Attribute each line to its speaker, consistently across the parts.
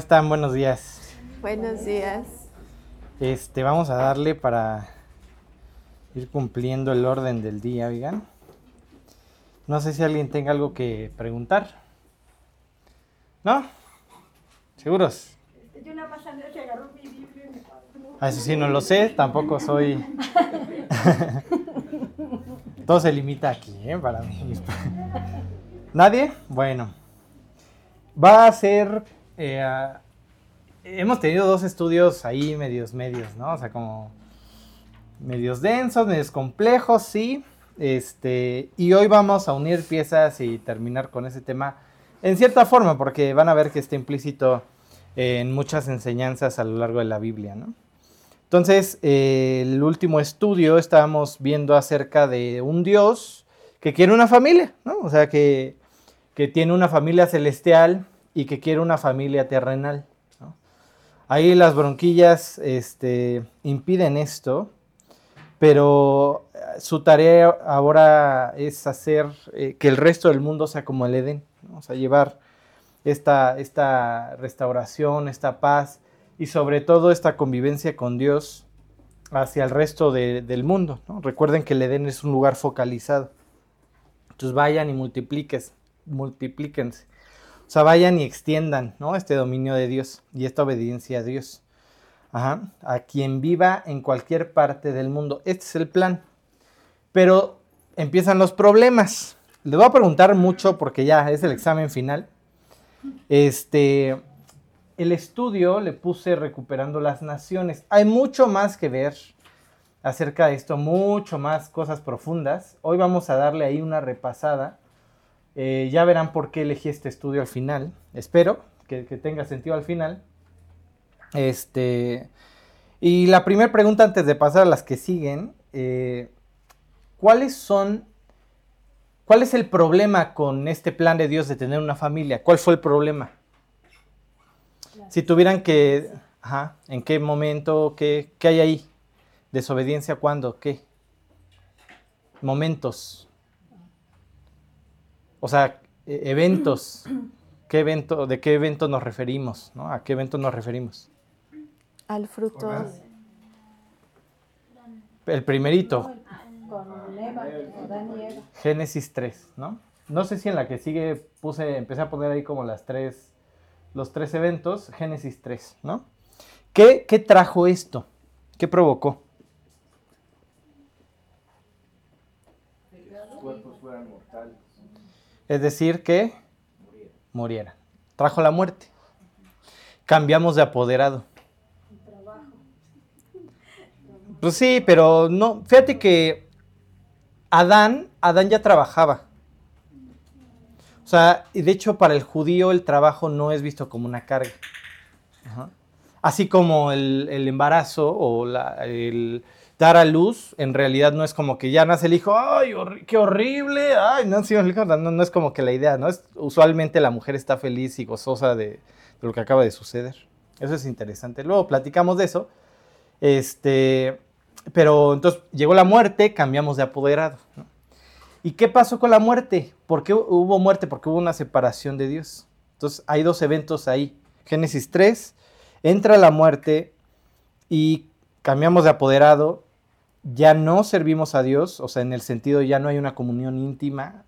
Speaker 1: están? Buenos días.
Speaker 2: Buenos días.
Speaker 1: Este, vamos a darle para ir cumpliendo el orden del día, oigan. No sé si alguien tenga algo que preguntar. ¿No? ¿Seguros?
Speaker 3: Yo que agarró mi Biblia y me
Speaker 1: Ah, eso sí, no lo sé, tampoco soy... Todo se limita aquí, ¿eh? Para mí. ¿Nadie? Bueno. Va a ser... eh, ah, hemos tenido dos estudios ahí medios, medios, ¿no? O sea, como medios densos, medios complejos, sí. Este, y hoy vamos a unir piezas y terminar con ese tema en cierta forma, porque van a ver que está implícito en muchas enseñanzas a lo largo de la Biblia, ¿no? Entonces, eh, el último estudio estábamos viendo acerca de un Dios que quiere una familia, ¿no? O sea, que, que tiene una familia celestial y que quiere una familia terrenal. Ahí las bronquillas este, impiden esto, pero eh, su tarea ahora es hacer eh, que el resto del mundo sea como el Edén, o sea, llevar esta, esta restauración, esta paz y sobre todo esta convivencia con Dios hacia el resto de- del mundo. Recuerden que el Edén es un lugar focalizado. Entonces vayan y multipliques, multiplíquense. O sea, vayan y extiendan ¿no? este dominio de Dios y esta obediencia a Dios. Ajá. A quien viva en cualquier parte del mundo. Este es el plan. Pero empiezan los problemas. Les voy a preguntar mucho porque ya es el examen final. Este, el estudio le puse recuperando las naciones. Hay mucho más que ver acerca de esto, mucho más cosas profundas. Hoy vamos a darle ahí una repasada. Eh, ya verán por qué elegí este estudio al final. Espero que, que tenga sentido al final. Este, y la primera pregunta antes de pasar a las que siguen, eh, ¿cuáles son, cuál es el problema con este plan de Dios de tener una familia? ¿Cuál fue el problema? Si tuvieran que, ajá, ¿en qué momento, qué, qué hay ahí? ¿Desobediencia cuándo? ¿Qué? Momentos. O sea, e- eventos. ¿Qué evento, ¿De qué evento nos referimos? ¿no? ¿A qué evento nos referimos?
Speaker 2: Al fruto.
Speaker 1: El primerito,
Speaker 3: Con Eva, Adán y Eva.
Speaker 1: Génesis 3, ¿no? No sé si en la que sigue puse, empecé a poner ahí como las tres, los tres eventos, Génesis 3, ¿no? ¿Qué, qué trajo esto? ¿Qué provocó?
Speaker 4: Los cuerpos fueran mortales.
Speaker 1: Es decir, que murieran. Trajo la muerte. Cambiamos de apoderado. Pues sí, pero no, fíjate que Adán, Adán ya trabajaba. O sea, y de hecho para el judío el trabajo no es visto como una carga. Así como el, el embarazo o la- el dar a luz, en realidad no es como que ya nace el hijo, ¡ay, qué horrible! ¡Ay, no, sí, no, no, no es como que la idea, ¿no? Es, usualmente la mujer está feliz y gozosa de, lo que acaba de suceder. Eso es interesante. Luego platicamos de eso. Este, pero entonces llegó la muerte, cambiamos de apoderado. ¿Y qué pasó con la muerte? ¿Por qué hubo muerte? Porque hubo una separación de Dios. Entonces hay dos eventos ahí. Génesis 3, entra la muerte y cambiamos de apoderado. Ya no servimos a Dios, o sea, en el sentido ya no hay una comunión íntima,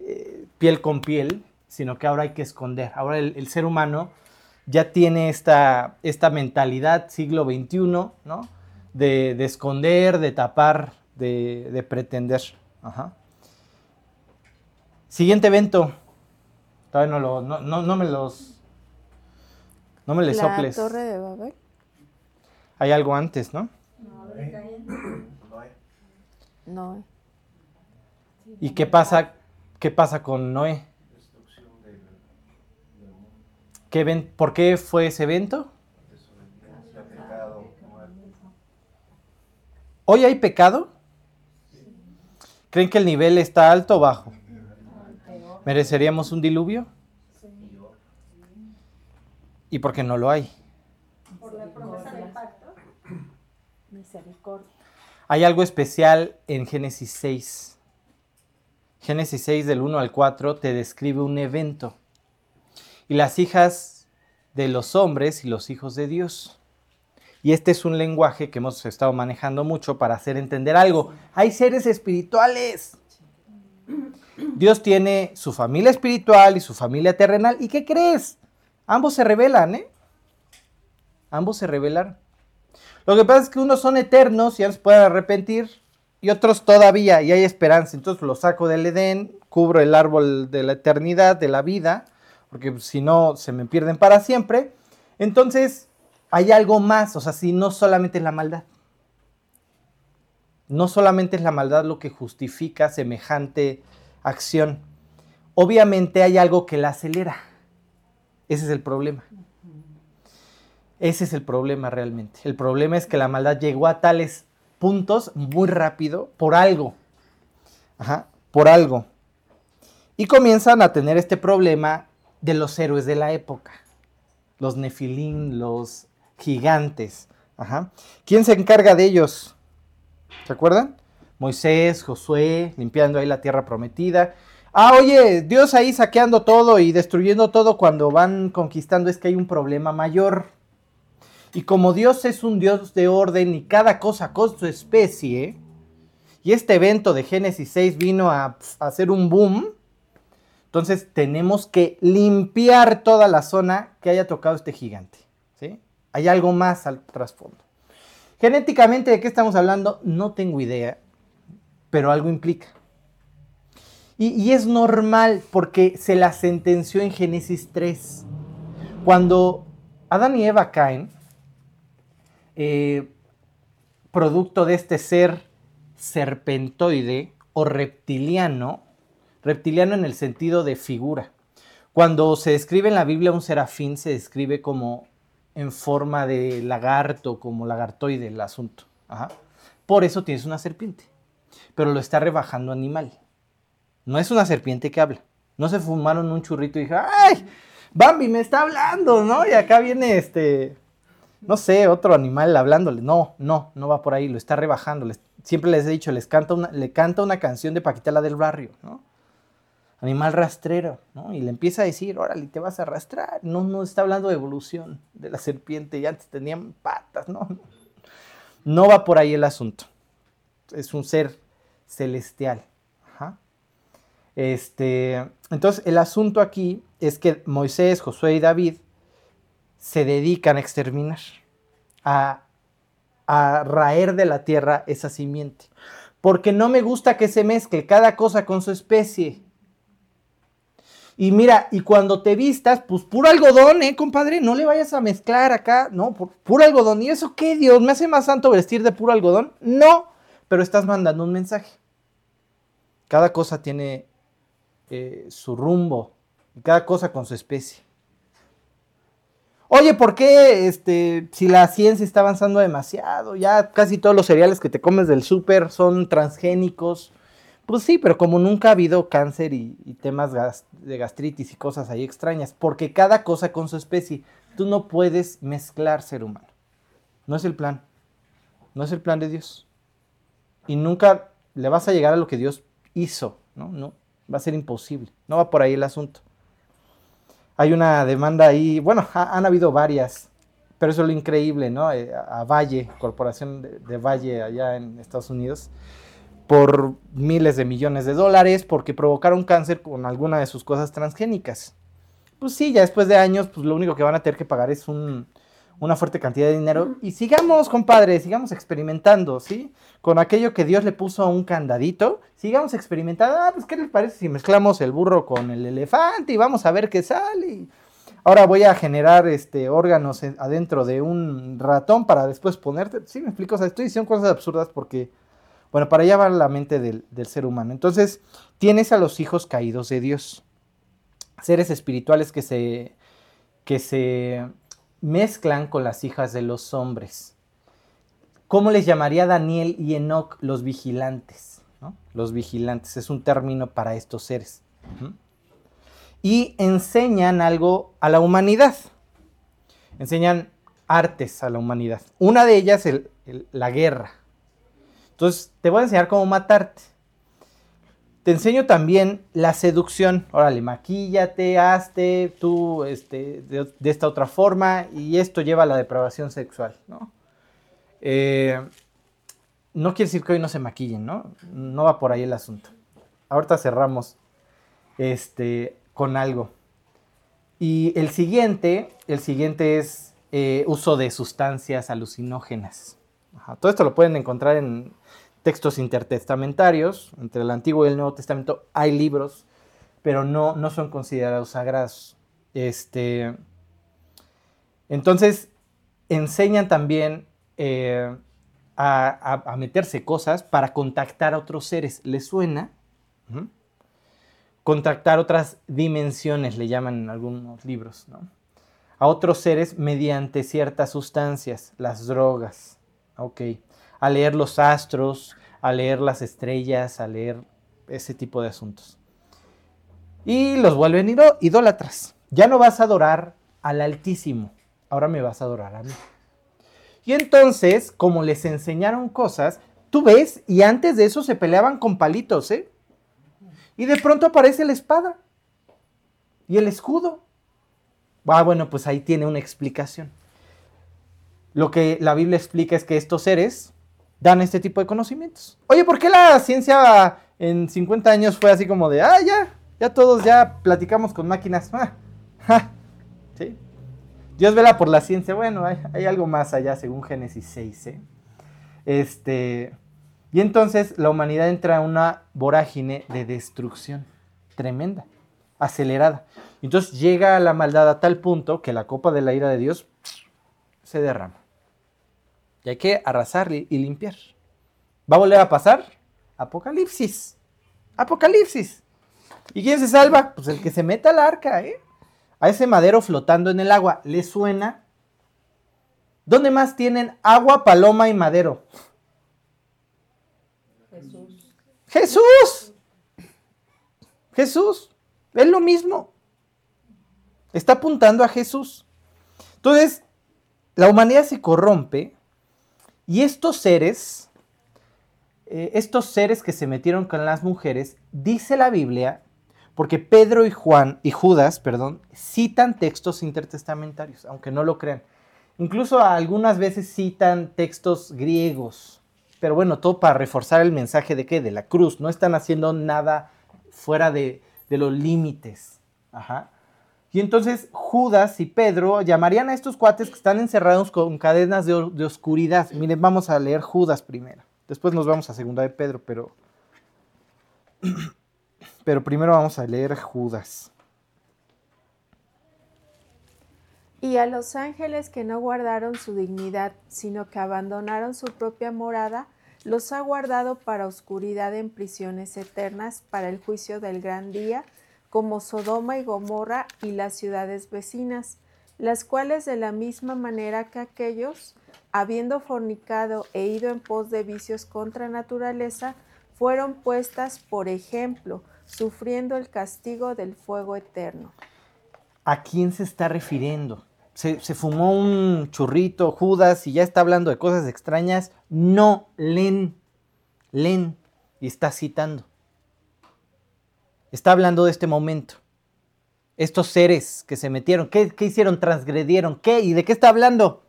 Speaker 1: eh, piel con piel, sino que ahora hay que esconder. Ahora el, el ser humano ya tiene esta, esta mentalidad siglo XXI, ¿no? De, de esconder, de tapar, de, de pretender. Ajá. Siguiente evento. Todavía no, lo, no, no, no me los... No me les
Speaker 2: La
Speaker 1: soples.
Speaker 2: torre de Babel.
Speaker 1: Hay algo antes, ¿no?
Speaker 4: Noé.
Speaker 2: No.
Speaker 1: ¿Y qué pasa, qué pasa con Noé? ¿Qué ven- ¿Por qué fue ese evento? ¿Hoy hay pecado? ¿Creen que el nivel está alto o bajo? ¿Mereceríamos un diluvio? ¿Y por qué no lo hay?
Speaker 3: Por la.
Speaker 1: Hay algo especial en Génesis 6. Génesis 6 del 1 al 4 te describe un evento. Y las hijas de los hombres y los hijos de Dios. Y este es un lenguaje que hemos estado manejando mucho para hacer entender algo. Hay seres espirituales. Dios tiene su familia espiritual y su familia terrenal. ¿Y qué crees? Ambos se revelan, ¿eh? Ambos se revelan. Lo que pasa es que unos son eternos y ya se pueden arrepentir y otros todavía y hay esperanza. Entonces los saco del Edén, cubro el árbol de la eternidad, de la vida, porque si no se me pierden para siempre. Entonces hay algo más, o sea, si no solamente es la maldad. No solamente es la maldad lo que justifica semejante acción. Obviamente hay algo que la acelera. Ese es el problema. Ese es el problema realmente. El problema es que la maldad llegó a tales puntos muy rápido por algo. Ajá, por algo. Y comienzan a tener este problema de los héroes de la época. Los nefilín, los gigantes. Ajá. ¿Quién se encarga de ellos? ¿Se acuerdan? Moisés, Josué, limpiando ahí la tierra prometida. Ah, oye, Dios ahí saqueando todo y destruyendo todo cuando van conquistando es que hay un problema mayor. Y como Dios es un Dios de orden y cada cosa con su especie, y este evento de Génesis 6 vino a, hacer un boom, entonces tenemos que limpiar toda la zona que haya tocado este gigante. ¿sí? Hay algo más al trasfondo. Genéticamente, ¿de qué estamos hablando? No tengo idea, pero algo implica. Y, y, es normal porque se la sentenció en Génesis 3. Cuando Adán y Eva caen, eh, producto de este ser serpentoide o reptiliano, reptiliano en el sentido de figura. Cuando se describe en la Biblia un serafín, se describe como en forma de lagarto, como lagartoide el asunto. Por eso tienes una serpiente, pero lo está rebajando animal. No es una serpiente que habla. No se fumaron un churrito y dijeron, ¡ay! Bambi me está hablando, ¿no? Y acá viene este, no sé, otro animal hablándole. No, no, no va por ahí, lo está rebajando. Les, siempre les he dicho, les canta una, le canta una canción de Paquita la del barrio, ¿no? Animal rastrero, ¿no? Y le empieza a decir, órale, te vas a arrastrar. No, no está hablando de evolución de la serpiente, ya antes tenían patas, ¿no? No va por ahí el asunto. Es un ser celestial. Ajá. Este, entonces, el asunto aquí es que Moisés, Josué y David se dedican a exterminar, a, raer de la tierra esa simiente. Porque no me gusta que se mezcle cada cosa con su especie. Y mira, y cuando te vistas, pues puro algodón, ¿eh, compadre? No le vayas a mezclar acá, no, puro algodón. ¿Y eso qué, Dios? ¿Me hace más santo vestir de puro algodón? No, pero estás mandando un mensaje. Cada cosa tiene eh, su rumbo, y cada cosa con su especie. Oye, ¿por qué este, si la ciencia está avanzando demasiado? Ya casi todos los cereales que te comes del súper son transgénicos. Pues sí, pero como nunca ha habido cáncer y, temas de gastritis y cosas ahí extrañas, porque cada cosa con su especie, tú no puedes mezclar ser humano. No es el plan. No es el plan de Dios. Y nunca le vas a llegar a lo que Dios hizo, ¿no? No, va a ser imposible. No va por ahí el asunto. Hay una demanda ahí, bueno, ha, han habido varias, pero eso es lo increíble, ¿no? Eh, a Valle, Corporación de, de Valle allá en Estados Unidos, por miles de millones de dólares porque provocaron cáncer con alguna de sus cosas transgénicas. Pues sí, ya después de años, pues lo único que van a tener que pagar es un, una fuerte cantidad de dinero. Y sigamos, compadre, sigamos experimentando, ¿sí? Con aquello que Dios le puso a un candadito, sigamos experimentando. Ah, pues, ¿qué les parece si mezclamos el burro con el elefante y vamos a ver qué sale? Ahora voy a generar este, órganos adentro de un ratón para después ponerte. Sí, me explico, o sea, estoy diciendo cosas absurdas porque bueno, para allá va la mente del, del, ser humano. Entonces, tienes a los hijos caídos de Dios, seres espirituales que se, que se mezclan con las hijas de los hombres. ¿Cómo les llamaría Daniel y Enoch los vigilantes? Los vigilantes es un término para estos seres. Y enseñan algo a la humanidad. Enseñan artes a la humanidad. Una de ellas, el, el, la guerra. Entonces, te voy a enseñar cómo matarte. Te enseño también la seducción. Órale, maquíllate, hazte tú este, de, esta otra forma y esto lleva a la depravación sexual, ¿no? Eh, no quiere decir que hoy no se maquillen, ¿no? No va por ahí el asunto. Ahorita cerramos este, con algo. Y el siguiente, el siguiente es eh, uso de sustancias alucinógenas. Todo esto lo pueden encontrar en textos intertestamentarios. Entre el Antiguo y el Nuevo Testamento hay libros, pero no, no son considerados sagrados. Este, entonces, enseñan también eh, a, meterse cosas para contactar a otros seres. ¿Les suena? Contactar otras dimensiones, le llaman en algunos libros, ¿no? A otros seres mediante ciertas sustancias, las drogas, ok. A leer los astros, a leer las estrellas, a leer ese tipo de asuntos. Y los vuelven idó- idólatras. Ya no vas a adorar al Altísimo, ahora me vas a adorar a mí. Y entonces, como les enseñaron cosas, tú ves, y antes de eso se peleaban con palitos, ¿eh? Y de pronto aparece la espada y el escudo. Ah, bueno, pues ahí tiene una explicación. Lo que la Biblia explica es que estos seres dan este tipo de conocimientos. Oye, ¿por qué la ciencia en 50 años fue así como de, ah, ya, ya todos ya platicamos con máquinas? Ah, ja", ¿Sí? Dios vela por la ciencia. Bueno, hay, algo más allá, según Génesis 6. ¿eh? Este, y entonces la humanidad entra en una vorágine de destrucción tremenda, acelerada. Entonces llega la maldad a tal punto que la copa de la ira de Dios se derrama. Hay que arrasar y y limpiar. ¿Va a volver a pasar? Apocalipsis. Apocalipsis. ¿Y quién se salva? Pues el que se meta al arca, ¿eh? A ese madero flotando en el agua. ¿Le suena? ¿Dónde más tienen agua, paloma y madero?
Speaker 3: Jesús.
Speaker 1: Jesús. Jesús. Es lo mismo. Está apuntando a Jesús. Entonces, la humanidad se corrompe y estos seres, eh, estos seres que se metieron con las mujeres, dice la Biblia, porque Pedro y Juan y Judas, perdón, citan textos intertestamentarios, aunque no lo crean. Incluso algunas veces citan textos griegos. Pero bueno, todo para reforzar el mensaje de qué? De la cruz. No están haciendo nada fuera de, de los límites. Ajá. Y entonces Judas y Pedro llamarían a estos cuates que están encerrados con cadenas de, de oscuridad. Miren, vamos a leer Judas primero. Después nos vamos a segunda de Pedro, pero. Pero primero vamos a leer Judas.
Speaker 2: Y a los ángeles que no guardaron su dignidad, sino que abandonaron su propia morada, los ha guardado para oscuridad en prisiones eternas, para el juicio del gran día, como Sodoma y Gomorra y las ciudades vecinas, las cuales de la misma manera que aquellos, habiendo fornicado e ido en pos de vicios contra naturaleza, fueron puestas por ejemplo, sufriendo el castigo del fuego eterno.
Speaker 1: ¿A quién se está refiriendo? Se, fumó un churrito Judas y ya está hablando de cosas extrañas. No, leen, leen y está citando. Está hablando de este momento. Estos seres que se metieron, ¿qué, hicieron? Transgredieron, ¿qué? ¿Y de qué está hablando?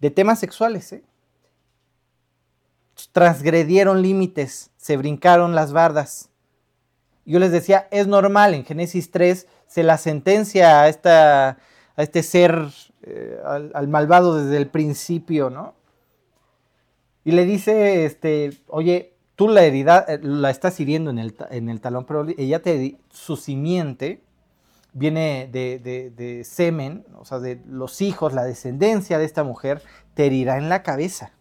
Speaker 1: De temas sexuales, ¿eh? Transgredieron límites, se brincaron las bardas. Yo les decía, es normal, en Génesis 3 se la sentencia a, esta, a este ser, eh, al, al malvado desde el principio, ¿no? Y le dice, este, oye, tú la herida, eh, la estás hiriendo en el, en el talón, pero ella te, su simiente viene de, de- semen, o sea, de los hijos, la descendencia de esta mujer, te herirá en la cabeza.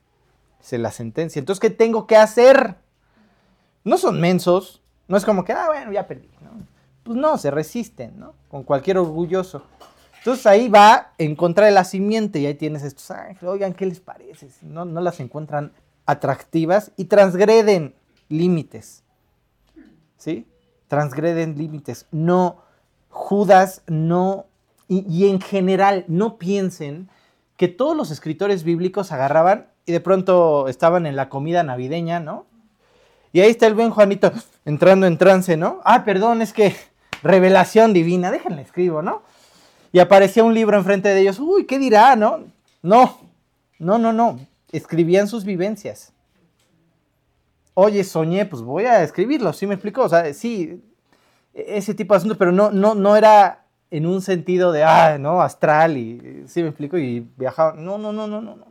Speaker 1: Se la sentencia. Entonces, ¿qué tengo que hacer? No son mensos, no es como que, ah, bueno, ya perdí, ¿no? Pues no, se resisten, ¿no? Con cualquier orgulloso. Entonces ahí va en contra de la simiente y ahí tienes estos ángeles. Oigan, ¿qué les parece? No, no las encuentran atractivas y transgreden límites. ¿Sí? Transgreden límites. No, Judas no, y, y en general no piensen que todos los escritores bíblicos agarraban y de pronto estaban en la comida navideña, ¿no? Y ahí está el buen Juanito entrando en trance, ¿no? Ah, perdón, es que revelación divina, déjenle escribo, ¿no? Y aparecía un libro enfrente de ellos, uy, ¿qué dirá, no? No, no, no, no, escribían sus vivencias. Oye, soñé, pues voy a escribirlo, ¿sí me explicó? O sea, sí, ese tipo de asuntos, pero no, no, no era en un sentido de, ah, no, astral, y sí me explico, y viajaba. No, no, no, no, no. no.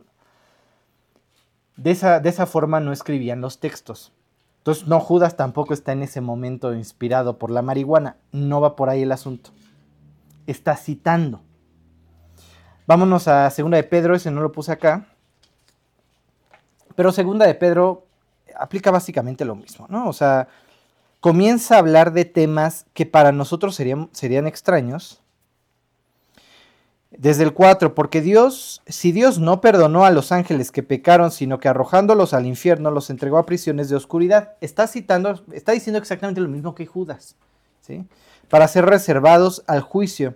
Speaker 1: De esa, de esa forma no escribían los textos. Entonces, no, Judas tampoco está en ese momento inspirado por la marihuana. No va por ahí el asunto. Está citando. Vámonos a Segunda de Pedro, ese no lo puse acá. Pero Segunda de Pedro aplica básicamente lo mismo, ¿no? O sea, comienza a hablar de temas que para nosotros serían, serían extraños. Desde el 4, porque Dios, si Dios no perdonó a los ángeles que pecaron, sino que arrojándolos al infierno los entregó a prisiones de oscuridad, está citando, está diciendo exactamente lo mismo que Judas, ¿sí? Para ser reservados al juicio.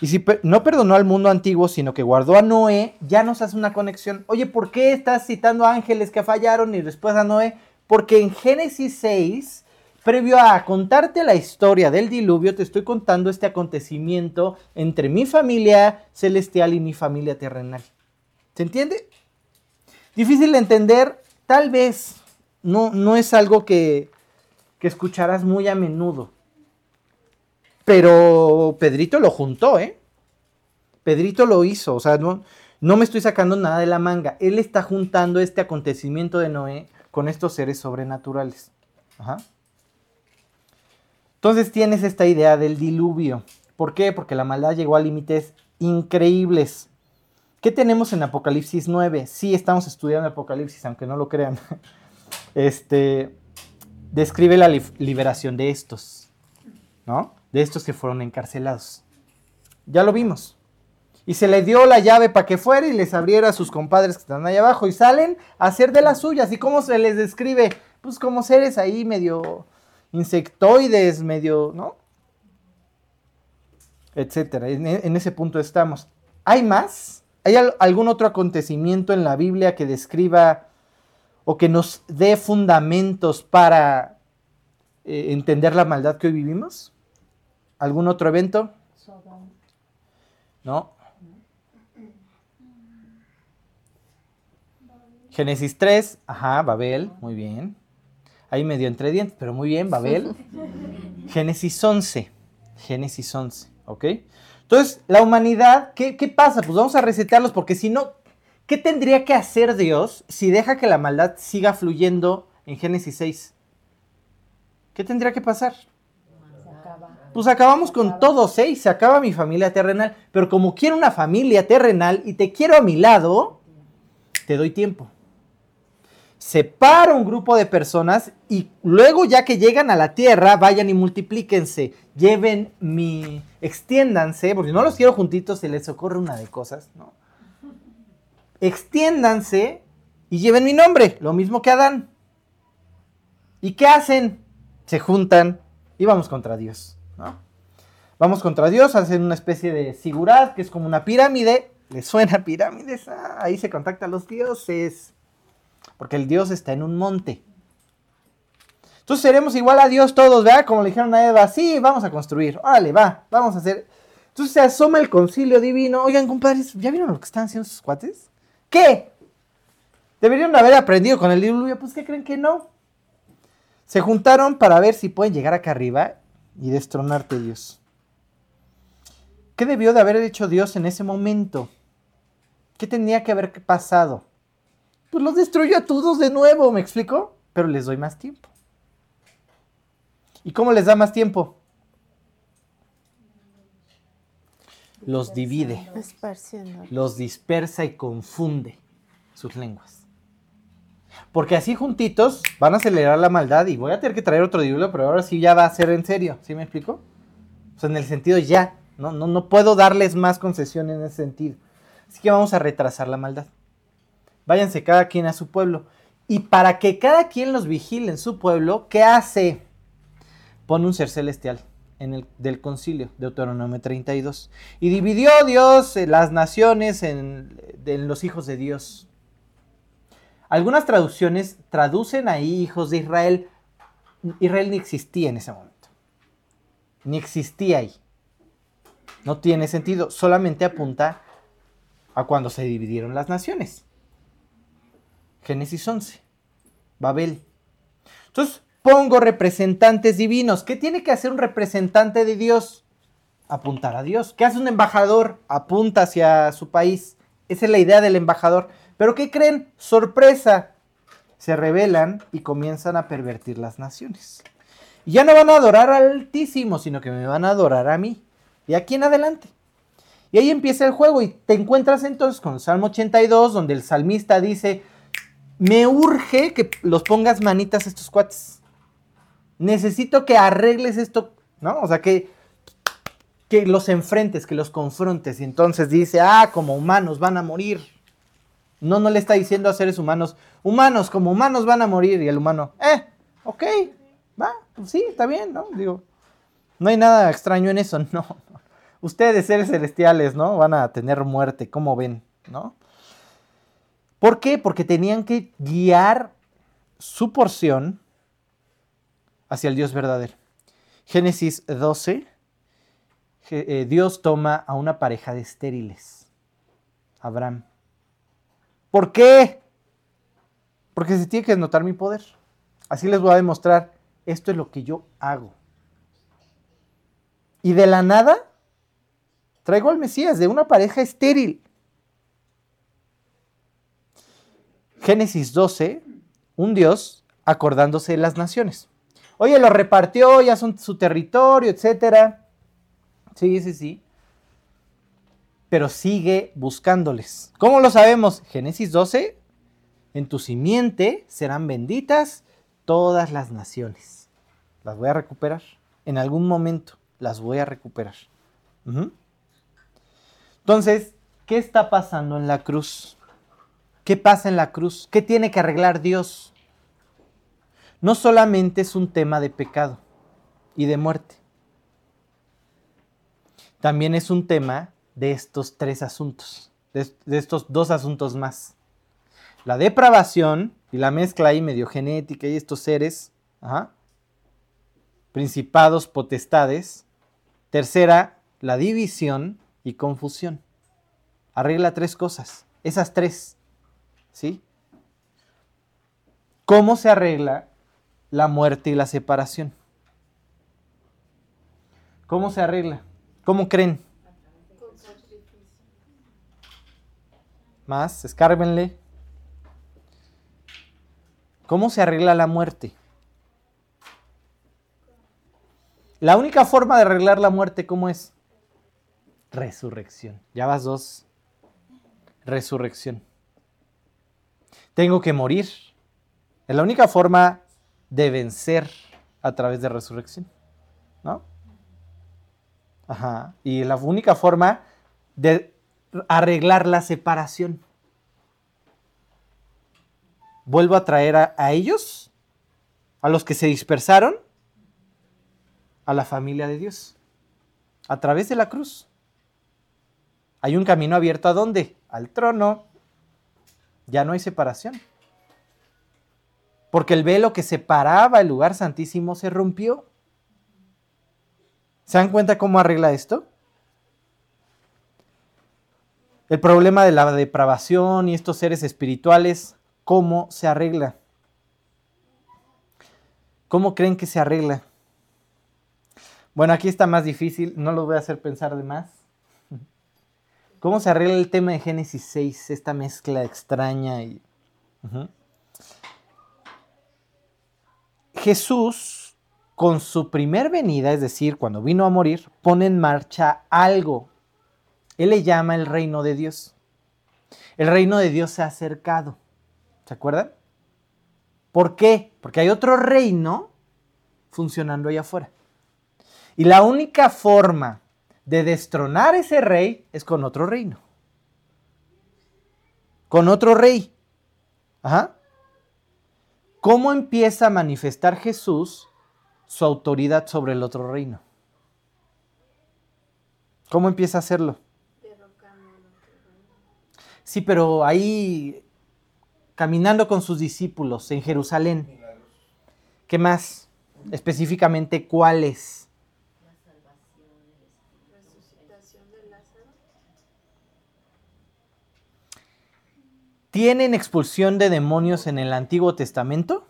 Speaker 1: Y si no perdonó al mundo antiguo, sino que guardó a Noé, ya nos hace una conexión. Oye, ¿por qué estás citando ángeles que fallaron y después a Noé? Porque en Génesis 6 previo a contarte la historia del diluvio, te estoy contando este acontecimiento entre mi familia celestial y mi familia terrenal. ¿Se entiende? Difícil de entender, tal vez no, no es algo que, que escucharás muy a menudo. Pero Pedrito lo juntó, ¿eh? Pedrito lo hizo, o sea, no, me estoy sacando nada de la manga. Él está juntando este acontecimiento de Noé con estos seres sobrenaturales. Ajá. Entonces tienes esta idea del diluvio. ¿Por qué? Porque la maldad llegó a límites increíbles. ¿Qué tenemos en Apocalipsis 9? Sí, estamos estudiando Apocalipsis, aunque no lo crean. Este describe la liberación de estos, ¿no? De estos que fueron encarcelados. Ya lo vimos. Y se le dio la llave para que fuera y les abriera a sus compadres que están ahí abajo y salen a hacer de las suyas. ¿Y cómo se les describe? Pues como seres ahí medio insectoides, medio, ¿no? Etcétera. En, ese punto estamos. ¿Hay más? ¿Hay algún otro acontecimiento en la Biblia que describa o que nos dé fundamentos para eh, entender la maldad que hoy vivimos? ¿Algún otro evento? No. Génesis 3, ajá, Babel, muy bien ahí medio entre dientes, pero muy bien, Babel. Génesis 11, Génesis 11, ¿ok? Entonces, la humanidad, ¿qué, pasa? Pues vamos a resetearlos porque si no, ¿qué tendría que hacer Dios si deja que la maldad siga fluyendo en Génesis 6? ¿Qué tendría que pasar? Pues acabamos con todos, ¿eh? Y se acaba mi familia terrenal. Pero como quiero una familia terrenal y te quiero a mi lado, te doy tiempo separa un grupo de personas y luego ya que llegan a la tierra, vayan y multiplíquense, lleven mi, extiéndanse, porque no los quiero juntitos, se les ocurre una de cosas, ¿no? Extiéndanse y lleven mi nombre, lo mismo que Adán. ¿Y qué hacen? Se juntan y vamos contra Dios, ¿no? Vamos contra Dios, hacen una especie de sigurat, que es como una pirámide, les suena pirámides, ah, ahí se contactan los dioses porque el Dios está en un monte. Entonces seremos igual a Dios todos, ¿verdad? Como le dijeron a Eva, sí, vamos a construir, órale, va, vamos a hacer. Entonces se asoma el concilio divino. Oigan, compadres, ¿ya vieron lo que están haciendo sus cuates? ¿Qué? Deberían haber aprendido con el diluvio, pues ¿qué creen que no? Se juntaron para ver si pueden llegar acá arriba y destronarte Dios. ¿Qué debió de haber hecho Dios en ese momento? ¿Qué tenía que haber pasado? pues los destruyo a todos de nuevo, ¿me explico? Pero les doy más tiempo. ¿Y cómo les da más tiempo? Los divide. Los dispersa y confunde sus lenguas. Porque así juntitos van a acelerar la maldad y voy a tener que traer otro diluvio, pero ahora sí ya va a ser en serio. ¿Sí me explico? O sea, en el sentido ya. No, no, no puedo darles más concesión en ese sentido. Así que vamos a retrasar la maldad váyanse cada quien a su pueblo. Y para que cada quien los vigile en su pueblo, ¿qué hace? Pone un ser celestial en el, del concilio, Deuteronomio 32. Y dividió Dios eh, las naciones en los hijos de Dios. Algunas traducciones traducen ahí hijos de Israel. Israel ni existía en ese momento. Ni existía ahí. No tiene sentido. Solamente apunta a cuando se dividieron las naciones. Génesis 11. Babel. Entonces, pongo representantes divinos. ¿Qué tiene que hacer un representante de Dios? Apuntar a Dios. ¿Qué hace un embajador? Apunta hacia su país. Esa es la idea del embajador. Pero ¿qué creen? Sorpresa. Se rebelan y comienzan a pervertir las naciones. Y ya no van a adorar al Altísimo, sino que me van a adorar a mí. Y aquí en adelante. Y ahí empieza el juego y te encuentras entonces con Salmo 82, donde el salmista dice, me urge que los pongas manitas a estos cuates. Necesito que arregles esto, ¿no? O sea, que, que los enfrentes, que los confrontes. Y entonces dice, ah, como humanos van a morir. No, no le está diciendo a seres humanos, humanos, como humanos van a morir. Y el humano, eh, ok, va, pues sí, está bien, ¿no? Digo, no hay nada extraño en eso, no. Ustedes, seres celestiales, ¿no? Van a tener muerte, ¿cómo ven? ¿No? ¿Por qué? Porque tenían que guiar su porción hacia el Dios verdadero. Génesis 12, eh, Dios toma a una pareja de estériles, Abraham. ¿Por qué? Porque se tiene que notar mi poder. Así les voy a demostrar, esto es lo que yo hago. Y de la nada, traigo al Mesías de una pareja estéril. Génesis 12, un Dios acordándose de las naciones. Oye, lo repartió, ya son su territorio, etc. Sí, sí, sí. Pero sigue buscándoles. ¿Cómo lo sabemos? Génesis 12, en tu simiente serán benditas todas las naciones. Las voy a recuperar. En algún momento las voy a recuperar. Entonces, ¿qué está pasando en la cruz? ¿Qué pasa en la cruz? ¿Qué tiene que arreglar Dios? No solamente es un tema de pecado y de muerte. También es un tema de estos tres asuntos, de, estos dos asuntos más. La depravación y la mezcla ahí medio genética y estos seres, principados, potestades, Tercera, la división y confusión. Arregla tres cosas. Esas tres. ¿Sí? ¿Cómo se arregla la muerte y la separación? ¿Cómo se arregla? ¿Cómo creen? Más, escárbenle. ¿Cómo se arregla la muerte? La única forma de arreglar la muerte, ¿cómo es? Resurrección. Ya vas dos. Resurrección. Tengo que morir. Es la única forma de vencer a través de resurrección. ¿No? Ajá. Y la única forma de arreglar la separación. Vuelvo a traer a, ellos, a los que se dispersaron, a la familia de Dios. A través de la cruz. Hay un camino abierto a dónde? Al trono. Ya no hay separación. Porque el velo que separaba el lugar santísimo se rompió. ¿Se dan cuenta cómo arregla esto? El problema de la depravación y estos seres espirituales, ¿cómo se arregla? ¿Cómo creen que se arregla? Bueno, aquí está más difícil, no lo voy a hacer pensar de más. ¿Cómo se arregla el tema de Génesis 6, esta mezcla extraña? Y... Jesús, con su primer venida, es decir, cuando vino a morir, pone en marcha algo. Él le llama el reino de Dios. El reino de Dios se ha acercado. ¿Se acuerdan? ¿Por qué? Porque hay otro reino funcionando allá afuera. Y la única forma de destronar ese rey es con otro reino. Con otro rey. ¿Cómo empieza a manifestar Jesús su autoridad sobre el otro reino? ¿Cómo empieza a hacerlo? Sí, pero ahí caminando con sus discípulos en Jerusalén. ¿Qué más? Específicamente, ¿cuáles? ¿Tienen expulsión de demonios en el Antiguo Testamento?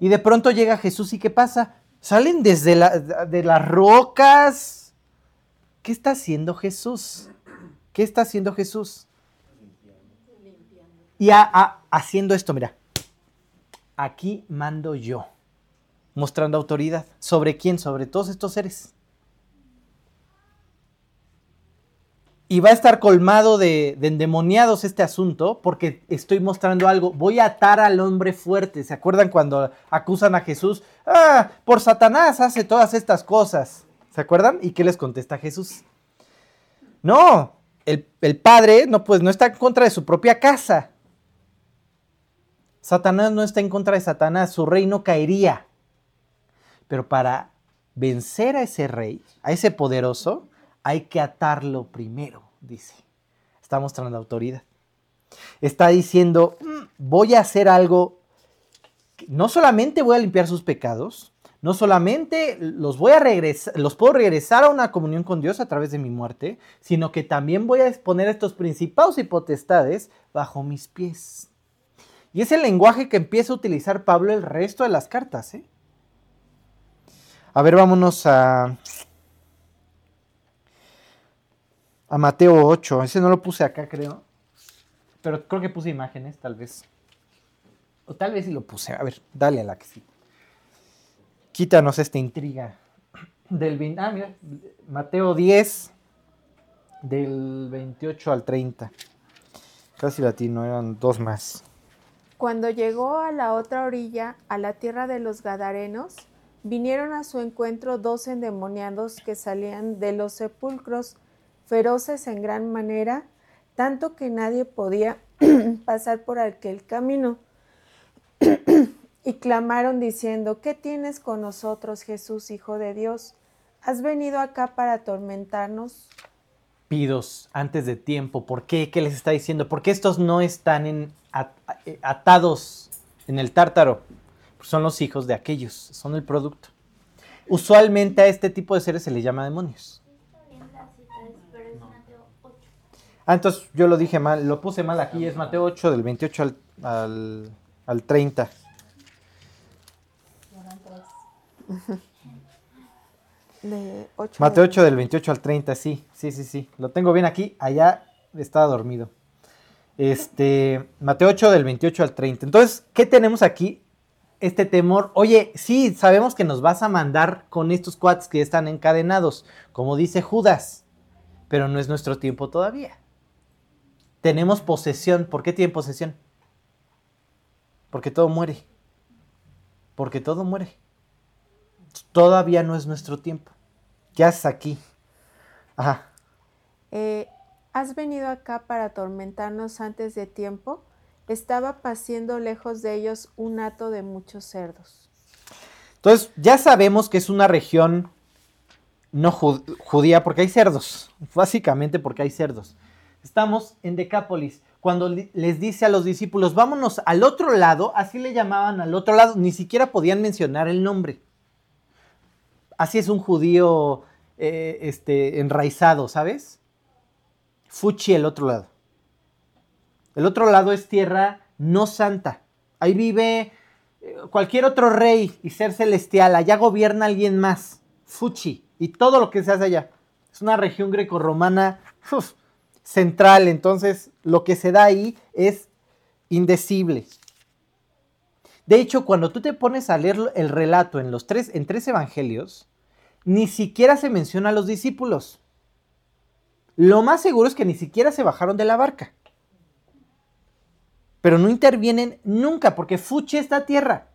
Speaker 1: Y de pronto llega Jesús y ¿qué pasa? Salen desde la- de las rocas. ¿Qué está haciendo Jesús? ¿Qué está haciendo Jesús? Y haciendo esto, mira. Aquí mando yo. Mostrando autoridad. ¿Sobre quién? Sobre todos estos seres. Y va a estar colmado de, de endemoniados este asunto porque estoy mostrando algo. Voy a atar al hombre fuerte. ¿Se acuerdan cuando acusan a Jesús? Ah, por Satanás hace todas estas cosas. ¿Se acuerdan? ¿Y qué les contesta Jesús? No, el, el padre no, pues, no está en contra de su propia casa. Satanás no está en contra de Satanás, su reino caería. Pero para vencer a ese rey, a ese poderoso, hay que atarlo primero, dice. Está mostrando autoridad. Está diciendo, "Mm, voy a hacer algo, no solamente voy a limpiar sus pecados, no solamente los voy a regresar, los puedo regresar a una comunión con Dios a través de mi muerte, sino que también voy a exponer a estos principados y potestades bajo mis pies. Y es el lenguaje que empieza a utilizar Pablo el resto de las cartas. ¿eh? A ver, vámonos a, a Mateo 8. Ese no lo puse acá, creo. Pero creo que puse imágenes, tal vez. O tal vez sí lo puse. A ver, dale a la que sí. Quítanos esta intriga. Del, ah, mira, Mateo 10, del 28 al 30. Casi latino, eran dos más.
Speaker 2: Cuando llegó a la otra orilla, a la tierra de los Gadarenos, vinieron a su encuentro dos endemoniados que salían de los sepulcros, feroces en gran manera, tanto que nadie podía pasar por aquel camino. y clamaron diciendo, ¿qué tienes con nosotros, Jesús, Hijo de Dios? ¿Has venido acá para atormentarnos?
Speaker 1: Pidos antes de tiempo. ¿Por qué? ¿Qué les está diciendo? ¿Por qué estos no están en- at- eh, atados en el tártaro? Pues son los hijos de aquellos, son el producto. Usualmente a este tipo de seres se les llama demonios. Ah, entonces yo lo dije mal, lo puse mal aquí, es Mateo 8 del 28 al, al, al 30.
Speaker 2: De
Speaker 1: Mateo 8 del 28 al 30, sí, sí, sí, sí. Lo tengo bien aquí, allá estaba dormido. Este, Mateo 8 del 28 al 30. Entonces, ¿qué tenemos aquí? Este temor. Oye, sí, sabemos que nos vas a mandar con estos cuates que están encadenados, como dice Judas, pero no es nuestro tiempo todavía. Tenemos posesión. ¿Por qué tienen posesión? Porque todo muere. Porque todo muere. Todavía no es nuestro tiempo. ¿Qué haces aquí? Ajá.
Speaker 2: Eh, ¿Has venido acá para atormentarnos antes de tiempo? Estaba paciendo lejos de ellos un hato de muchos cerdos.
Speaker 1: Entonces, ya sabemos que es una región no ju- judía porque hay cerdos. Básicamente porque hay cerdos. Estamos en Decápolis. Cuando les dice a los discípulos, vámonos al otro lado, así le llamaban al otro lado, ni siquiera podían mencionar el nombre. Así es un judío eh, este, enraizado, ¿sabes? Fuchi el otro lado. El otro lado es tierra no santa. Ahí vive eh, cualquier otro rey y ser celestial. Allá gobierna alguien más. Fuchi. Y todo lo que se hace allá. Es una región grecorromana uf, central. Entonces, lo que se da ahí es indecible. De hecho, cuando tú te pones a leer el relato en los tres, en tres evangelios, ni siquiera se menciona a los discípulos. Lo más seguro es que ni siquiera se bajaron de la barca. Pero no intervienen nunca porque fuche esta tierra.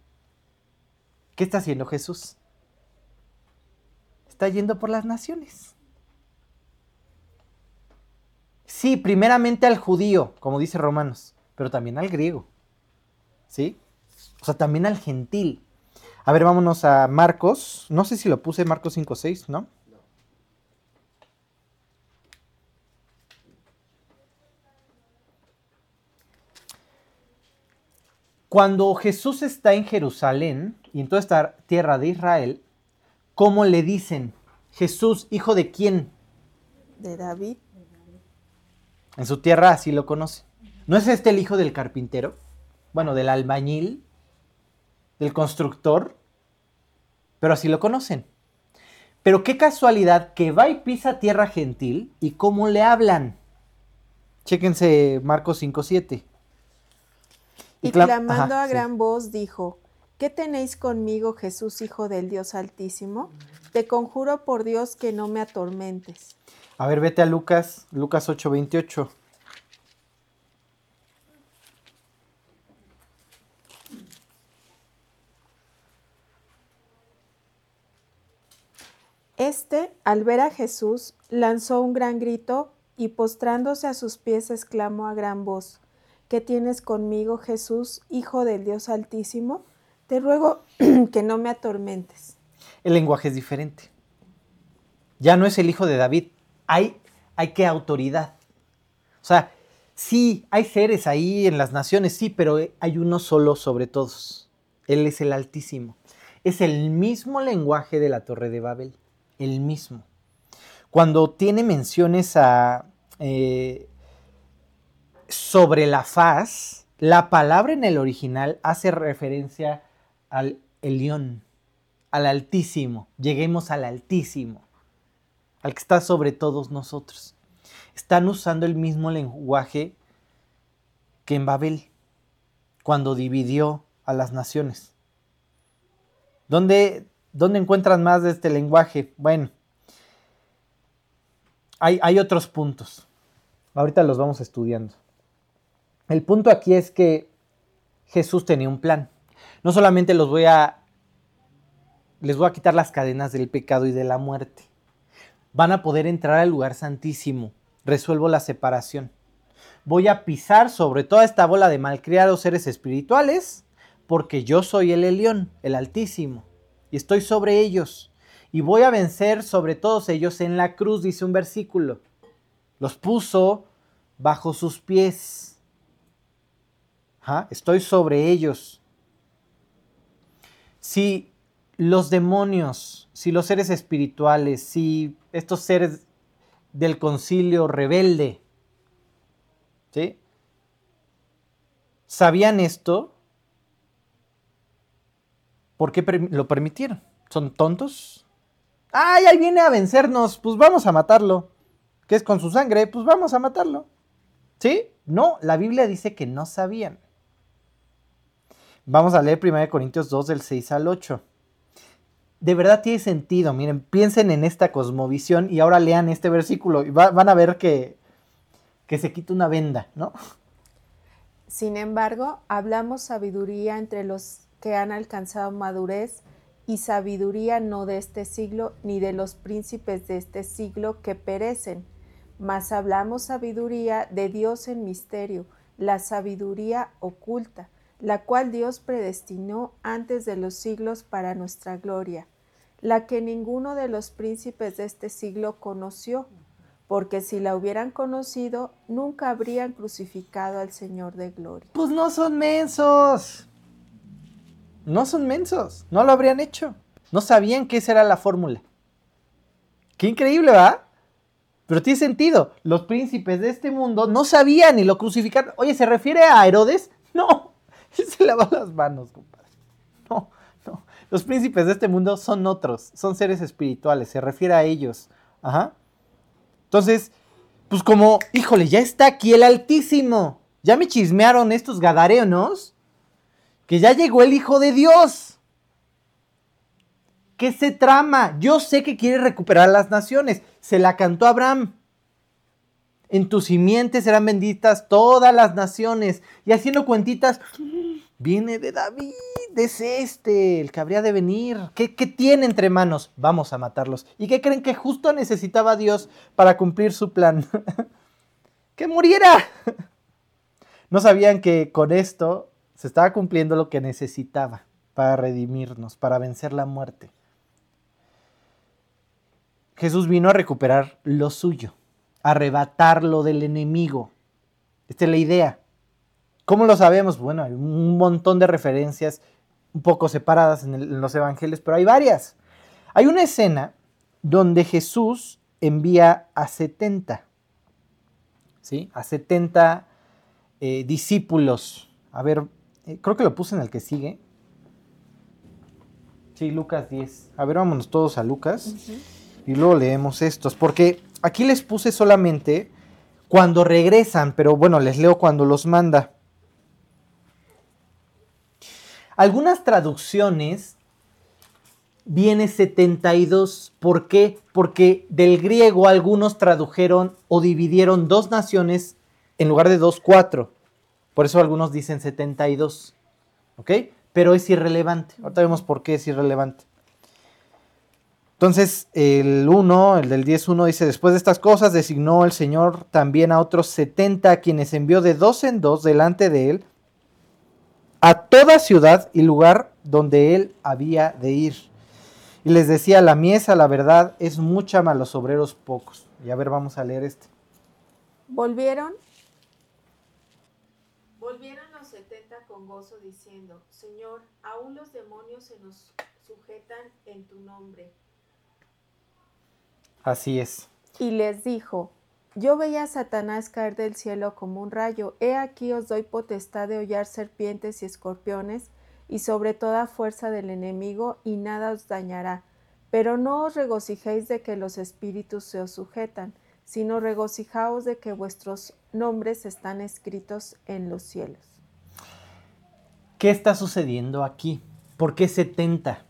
Speaker 1: ¿Qué está haciendo Jesús? Está yendo por las naciones. Sí, primeramente al judío, como dice Romanos, pero también al griego. ¿Sí? O sea, también al gentil. A ver, vámonos a Marcos. No sé si lo puse Marcos 5.6, ¿no? Cuando Jesús está en Jerusalén y en toda esta tierra de Israel, ¿cómo le dicen? Jesús, hijo de quién?
Speaker 2: De David.
Speaker 1: En su tierra así lo conocen. ¿No es este el hijo del carpintero? Bueno, del albañil, del constructor, pero así lo conocen. Pero qué casualidad que va y pisa tierra gentil y cómo le hablan. Chéquense Marcos 5.7.
Speaker 2: Y,
Speaker 1: clam-
Speaker 2: clamando
Speaker 1: Ajá,
Speaker 2: a
Speaker 1: sí.
Speaker 2: gran voz dijo, ¿qué tenéis conmigo, Jesús, Hijo del Dios Altísimo? Te conjuro por Dios que no me atormentes.
Speaker 1: A ver, vete a Lucas, Lucas 8.28.
Speaker 2: Este, al ver a Jesús, lanzó un gran grito y postrándose a sus pies exclamó a gran voz, ¿qué tienes conmigo, Jesús, Hijo del Dios Altísimo? Te ruego que no me atormentes.
Speaker 1: El lenguaje es diferente. Ya no es el hijo de David. Hay, hay que autoridad. O sea, sí, hay seres ahí en las naciones, sí, pero hay uno solo sobre todos. Él es el Altísimo. Es el mismo lenguaje de la Torre de Babel. El mismo. Cuando tiene menciones a, eh, sobre la faz, la palabra en el original hace referencia al Elión, al Altísimo. Lleguemos al Altísimo, al que está sobre todos nosotros. Están usando el mismo lenguaje que en Babel, cuando dividió a las naciones. ¿Dónde, dónde encuentran más de este lenguaje? Bueno, hay, otros puntos. Ahorita los vamos estudiando. El punto aquí es que Jesús tenía un plan. No solamente los voy a les voy a quitar las cadenas del pecado y de la muerte. Van a poder entrar al lugar santísimo. Resuelvo la separación. Voy a pisar sobre toda esta bola de malcriados seres espirituales porque yo soy el Elión, el Altísimo, y estoy sobre ellos. Y voy a vencer sobre todos ellos en la cruz, dice un versículo. Los puso bajo sus pies. Ajá, Estoy sobre ellos. Si los demonios, si los seres espirituales, si estos seres del concilio rebelde, ¿sí? ¿Sabían esto? ¿Por qué lo permitieron? ¿Son tontos? ¡Ay, ahí viene a vencernos! Pues vamos a matarlo. ¿Qué es con su sangre? Pues vamos a matarlo. ¿Sí? No, la Biblia dice que no sabían. Vamos a leer 1 Corintios 2 del 6 al 8. De verdad tiene sentido. Miren, piensen en esta cosmovisión y ahora lean este versículo y va- van a ver que, que se quita una venda, ¿no?
Speaker 2: Sin embargo, hablamos sabiduría entre los que han alcanzado madurez y sabiduría no de este siglo ni de los príncipes de este siglo que perecen, mas hablamos sabiduría de Dios en misterio, la sabiduría oculta, la cual Dios predestinó antes de los siglos para nuestra gloria, la que ninguno de los príncipes de este siglo conoció, porque si la hubieran conocido, nunca habrían crucificado al Señor de gloria.
Speaker 1: Pues no son mensos. No son mensos. No lo habrían hecho. No sabían que esa era la fórmula. Qué increíble, ¿va? Pero tiene sentido. Los príncipes de este mundo no sabían y lo crucificaron. Oye, ¿se refiere a Herodes? No. Se lava las manos, compadre. No, no. Los príncipes de este mundo son otros. Son seres espirituales. Se refiere a ellos. Ajá. Entonces, pues como, híjole, ya está aquí el Altísimo. Ya me chismearon estos gadarenos que ya llegó el Hijo de Dios. ¿Qué se trama? Yo sé que quiere recuperar las naciones. Se la cantó Abraham. En tus simientes serán benditas todas las naciones. Y haciendo cuentitas, viene de David, es este, el que habría de venir. ¿Qué, qué tiene entre manos? Vamos a matarlos. ¿Y qué creen que justo necesitaba Dios para cumplir su plan? que muriera. no sabían que con esto se estaba cumpliendo lo que necesitaba para redimirnos, para vencer la muerte. Jesús vino a recuperar lo suyo, a arrebatarlo del enemigo. Esta es la idea. ¿Cómo lo sabemos? Bueno, hay un montón de referencias un poco separadas en, los evangelios, pero hay varias. Hay una escena donde Jesús envía a 70, ¿sí? A 70 eh, discípulos. A ver, eh, creo que lo puse en el que sigue. Sí, Lucas 10. A ver, vámonos todos a Lucas y luego leemos estos, porque aquí les puse solamente cuando regresan, pero bueno, les leo cuando los manda. Algunas traducciones viene 72. ¿Por qué? Porque del griego algunos tradujeron o dividieron dos naciones en lugar de dos, cuatro. Por eso algunos dicen 72. ¿Ok? Pero es irrelevante. Ahorita vemos por qué es irrelevante. Entonces, el 1, el del 10.1 dice, después de estas cosas designó el Señor también a otros 70 a quienes envió de dos en dos delante de él a toda ciudad y lugar donde él había de ir. Y les decía, la mies a la verdad es mucha, mas los obreros pocos. Y a ver, vamos a leer este.
Speaker 2: Volvieron. Volvieron los setenta con gozo diciendo, Señor, aún los demonios se nos sujetan en tu nombre.
Speaker 1: Así es.
Speaker 2: Y les dijo, yo veía a Satanás caer del cielo como un rayo. He aquí os doy potestad de hollar serpientes y escorpiones y sobre toda fuerza del enemigo y nada os dañará. Pero no os regocijéis de que los espíritus se os sujetan, sino regocijaos de que vuestros nombres están escritos en los cielos.
Speaker 1: ¿Qué está sucediendo aquí? ¿Por qué 70?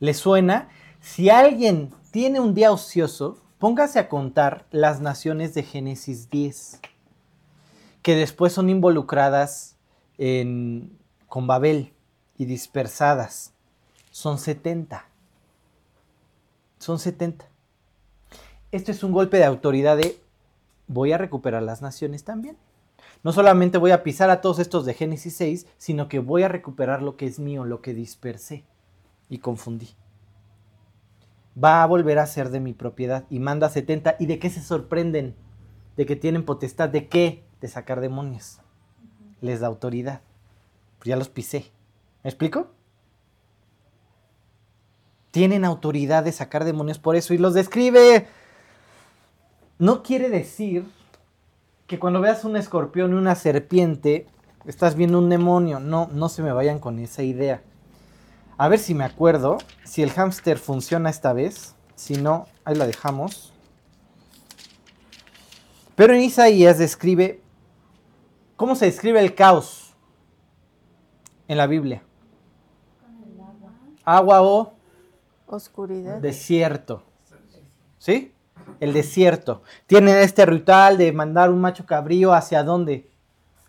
Speaker 1: ¿Le suena? Si alguien tiene un día ocioso, póngase a contar las naciones de Génesis 10, que después son involucradas en, con Babel y dispersadas. Son 70. Son 70. Esto es un golpe de autoridad de voy a recuperar las naciones también. No solamente voy a pisar a todos estos de Génesis 6, sino que voy a recuperar lo que es mío, lo que dispersé y confundí. Va a volver a ser de mi propiedad y manda 70. ¿Y de qué se sorprenden? De que tienen potestad. ¿De qué? De sacar demonios. Les da autoridad. Pues ya los pisé. ¿Me explico? Tienen autoridad de sacar demonios por eso y los describe. No quiere decir que cuando veas un escorpión y una serpiente, estás viendo un demonio. No, no se me vayan con esa idea. A ver si me acuerdo, si el hámster funciona esta vez. Si no, ahí la dejamos. Pero en Isaías describe, ¿cómo se describe el caos en la Biblia? Agua o
Speaker 2: Oscuridad.
Speaker 1: desierto. ¿Sí? El desierto. Tienen este ritual de mandar un macho cabrío hacia dónde?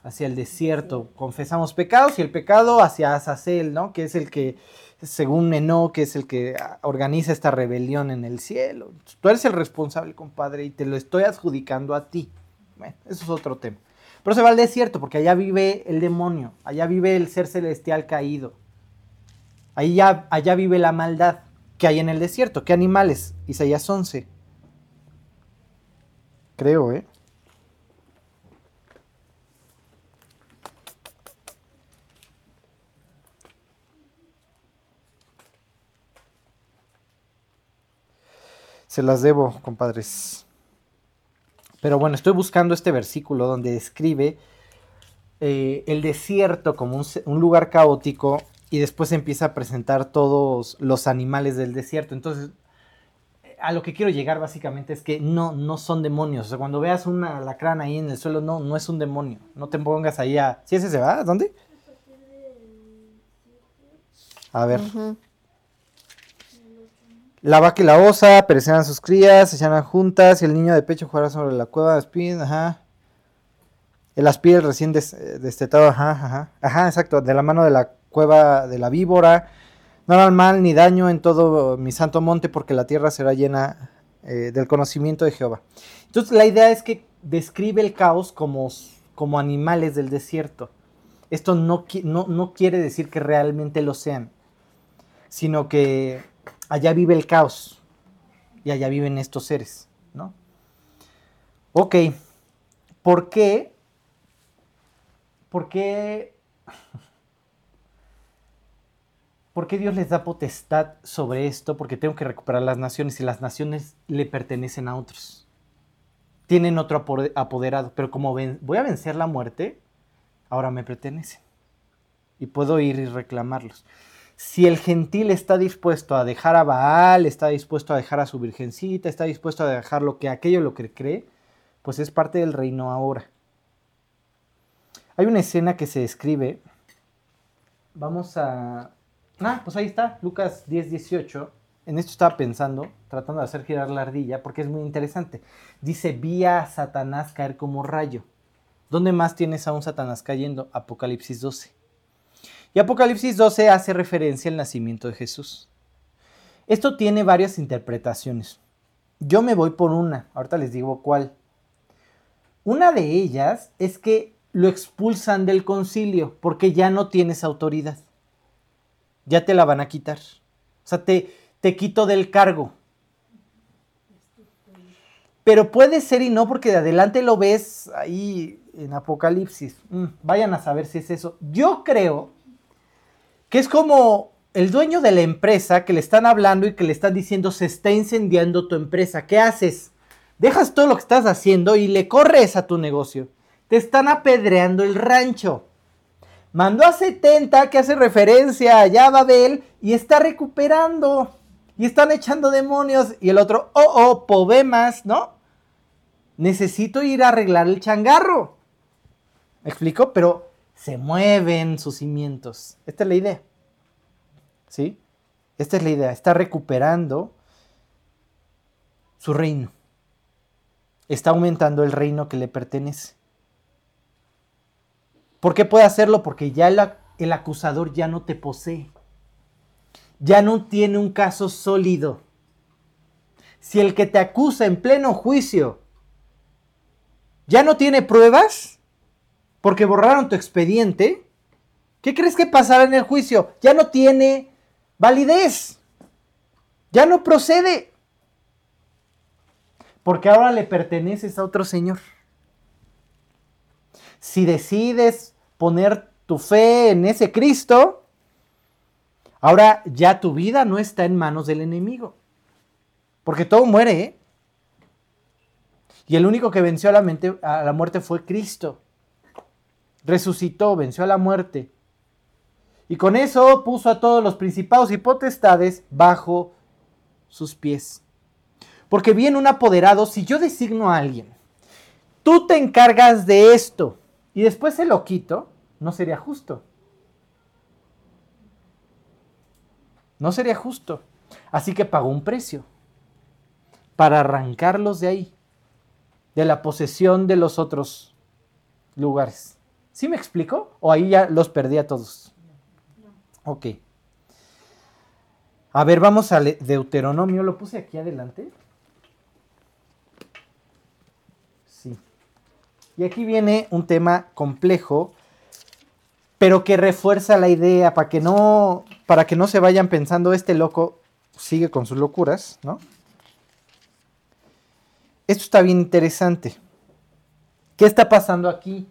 Speaker 1: Hacia el desierto. Confesamos pecados y el pecado hacia Azazel, ¿no? Que es el que, según Eno, que es el que organiza esta rebelión en el cielo. Tú eres el responsable, compadre, y te lo estoy adjudicando a ti. Eso es otro tema. Pero se va al desierto porque allá vive el demonio, allá vive el ser celestial caído. Ya, allá vive la maldad que hay en el desierto. ¿Qué animales? Isaías 11. Creo, ¿eh? Se las debo, compadres. Pero bueno, estoy buscando este versículo donde describe eh, el desierto como un, un lugar caótico y después empieza a presentar todos los animales del desierto. Entonces, a lo que quiero llegar básicamente es que no, no son demonios. O sea, cuando veas un alacrán ahí en el suelo, no, no es un demonio. No te pongas ahí a... ¿Sí ese se va? ¿Dónde? A ver. La vaca y la osa perecerán sus crías, se echarán juntas, y el niño de pecho jugará sobre la cueva de espín, ajá. El aspir recién des- eh, destetado, ajá, ajá. Ajá, exacto, de la mano de la cueva de la víbora. No harán mal ni daño en todo mi santo monte, porque la tierra será llena eh, del conocimiento de Jehová. Entonces, la idea es que describe el caos como, como animales del desierto. Esto no, no, no quiere decir que realmente lo sean, sino que allá vive el caos y allá viven estos seres, ¿no? Ok, ¿por qué ¿por qué, ¿por qué Dios les da potestad sobre esto? Porque tengo que recuperar las naciones y las naciones le pertenecen a otros. Tienen otro apode- apoderado, pero como voy a vencer la muerte, ahora me pertenecen. Y puedo ir y reclamarlos. Si el gentil está dispuesto a dejar a Baal, está dispuesto a dejar a su virgencita, está dispuesto a dejar lo que aquello lo que cree, pues es parte del reino ahora. Hay una escena que se describe. Vamos a. Ah, pues ahí está, Lucas 10, 18. En esto estaba pensando, tratando de hacer girar la ardilla, porque es muy interesante. Dice: Vi a Satanás caer como rayo. ¿Dónde más tienes a un Satanás cayendo? Apocalipsis 12. Y Apocalipsis 12 hace referencia al nacimiento de Jesús. Esto tiene varias interpretaciones. Yo me voy por una, ahorita les digo cuál. Una de ellas es que lo expulsan del concilio porque ya no tienes autoridad. Ya te la van a quitar. O sea, te, te quito del cargo. Pero puede ser y no porque de adelante lo ves ahí en Apocalipsis. Mm, vayan a saber si es eso. Yo creo que es como el dueño de la empresa que le están hablando y que le están diciendo se está incendiando tu empresa. ¿Qué haces? Dejas todo lo que estás haciendo y le corres a tu negocio. Te están apedreando el rancho. Mandó a 70 que hace referencia allá a Babel y está recuperando. Y están echando demonios. Y el otro, oh, oh, pobemas, ¿no? Necesito ir a arreglar el changarro. ¿Me explico? Pero se mueven sus cimientos. Esta es la idea. ¿Sí? Esta es la idea. Está recuperando su reino. Está aumentando el reino que le pertenece. ¿Por qué puede hacerlo? Porque ya el, acusador ya no te posee. Ya no tiene un caso sólido. Si el que te acusa en pleno juicio ya no tiene pruebas, porque borraron tu expediente, ¿qué crees que pasará en el juicio? Ya no tiene validez. Ya no procede. Porque ahora le perteneces a otro señor. Si decides poner tu fe en ese Cristo, ahora ya tu vida no está en manos del enemigo. Porque todo muere, ¿eh? Y el único que venció a la, mente, a la muerte fue Cristo. Resucitó, venció a la muerte. Y con eso puso a todos los principados y potestades bajo sus pies. Porque bien un apoderado, si yo designo a alguien, tú te encargas de esto y después se lo quito, no sería justo. No sería justo. Así que pagó un precio para arrancarlos de ahí, de la posesión de los otros lugares. ¿Sí me explico? ¿O ahí ya los perdí a todos? Ok. A ver, vamos a Deuteronomio. ¿Lo puse aquí adelante? Sí. Y aquí viene un tema complejo, pero que refuerza la idea para que no, para que no se vayan pensando este loco sigue con sus locuras, ¿no? Esto está bien interesante. ¿Qué está pasando aquí?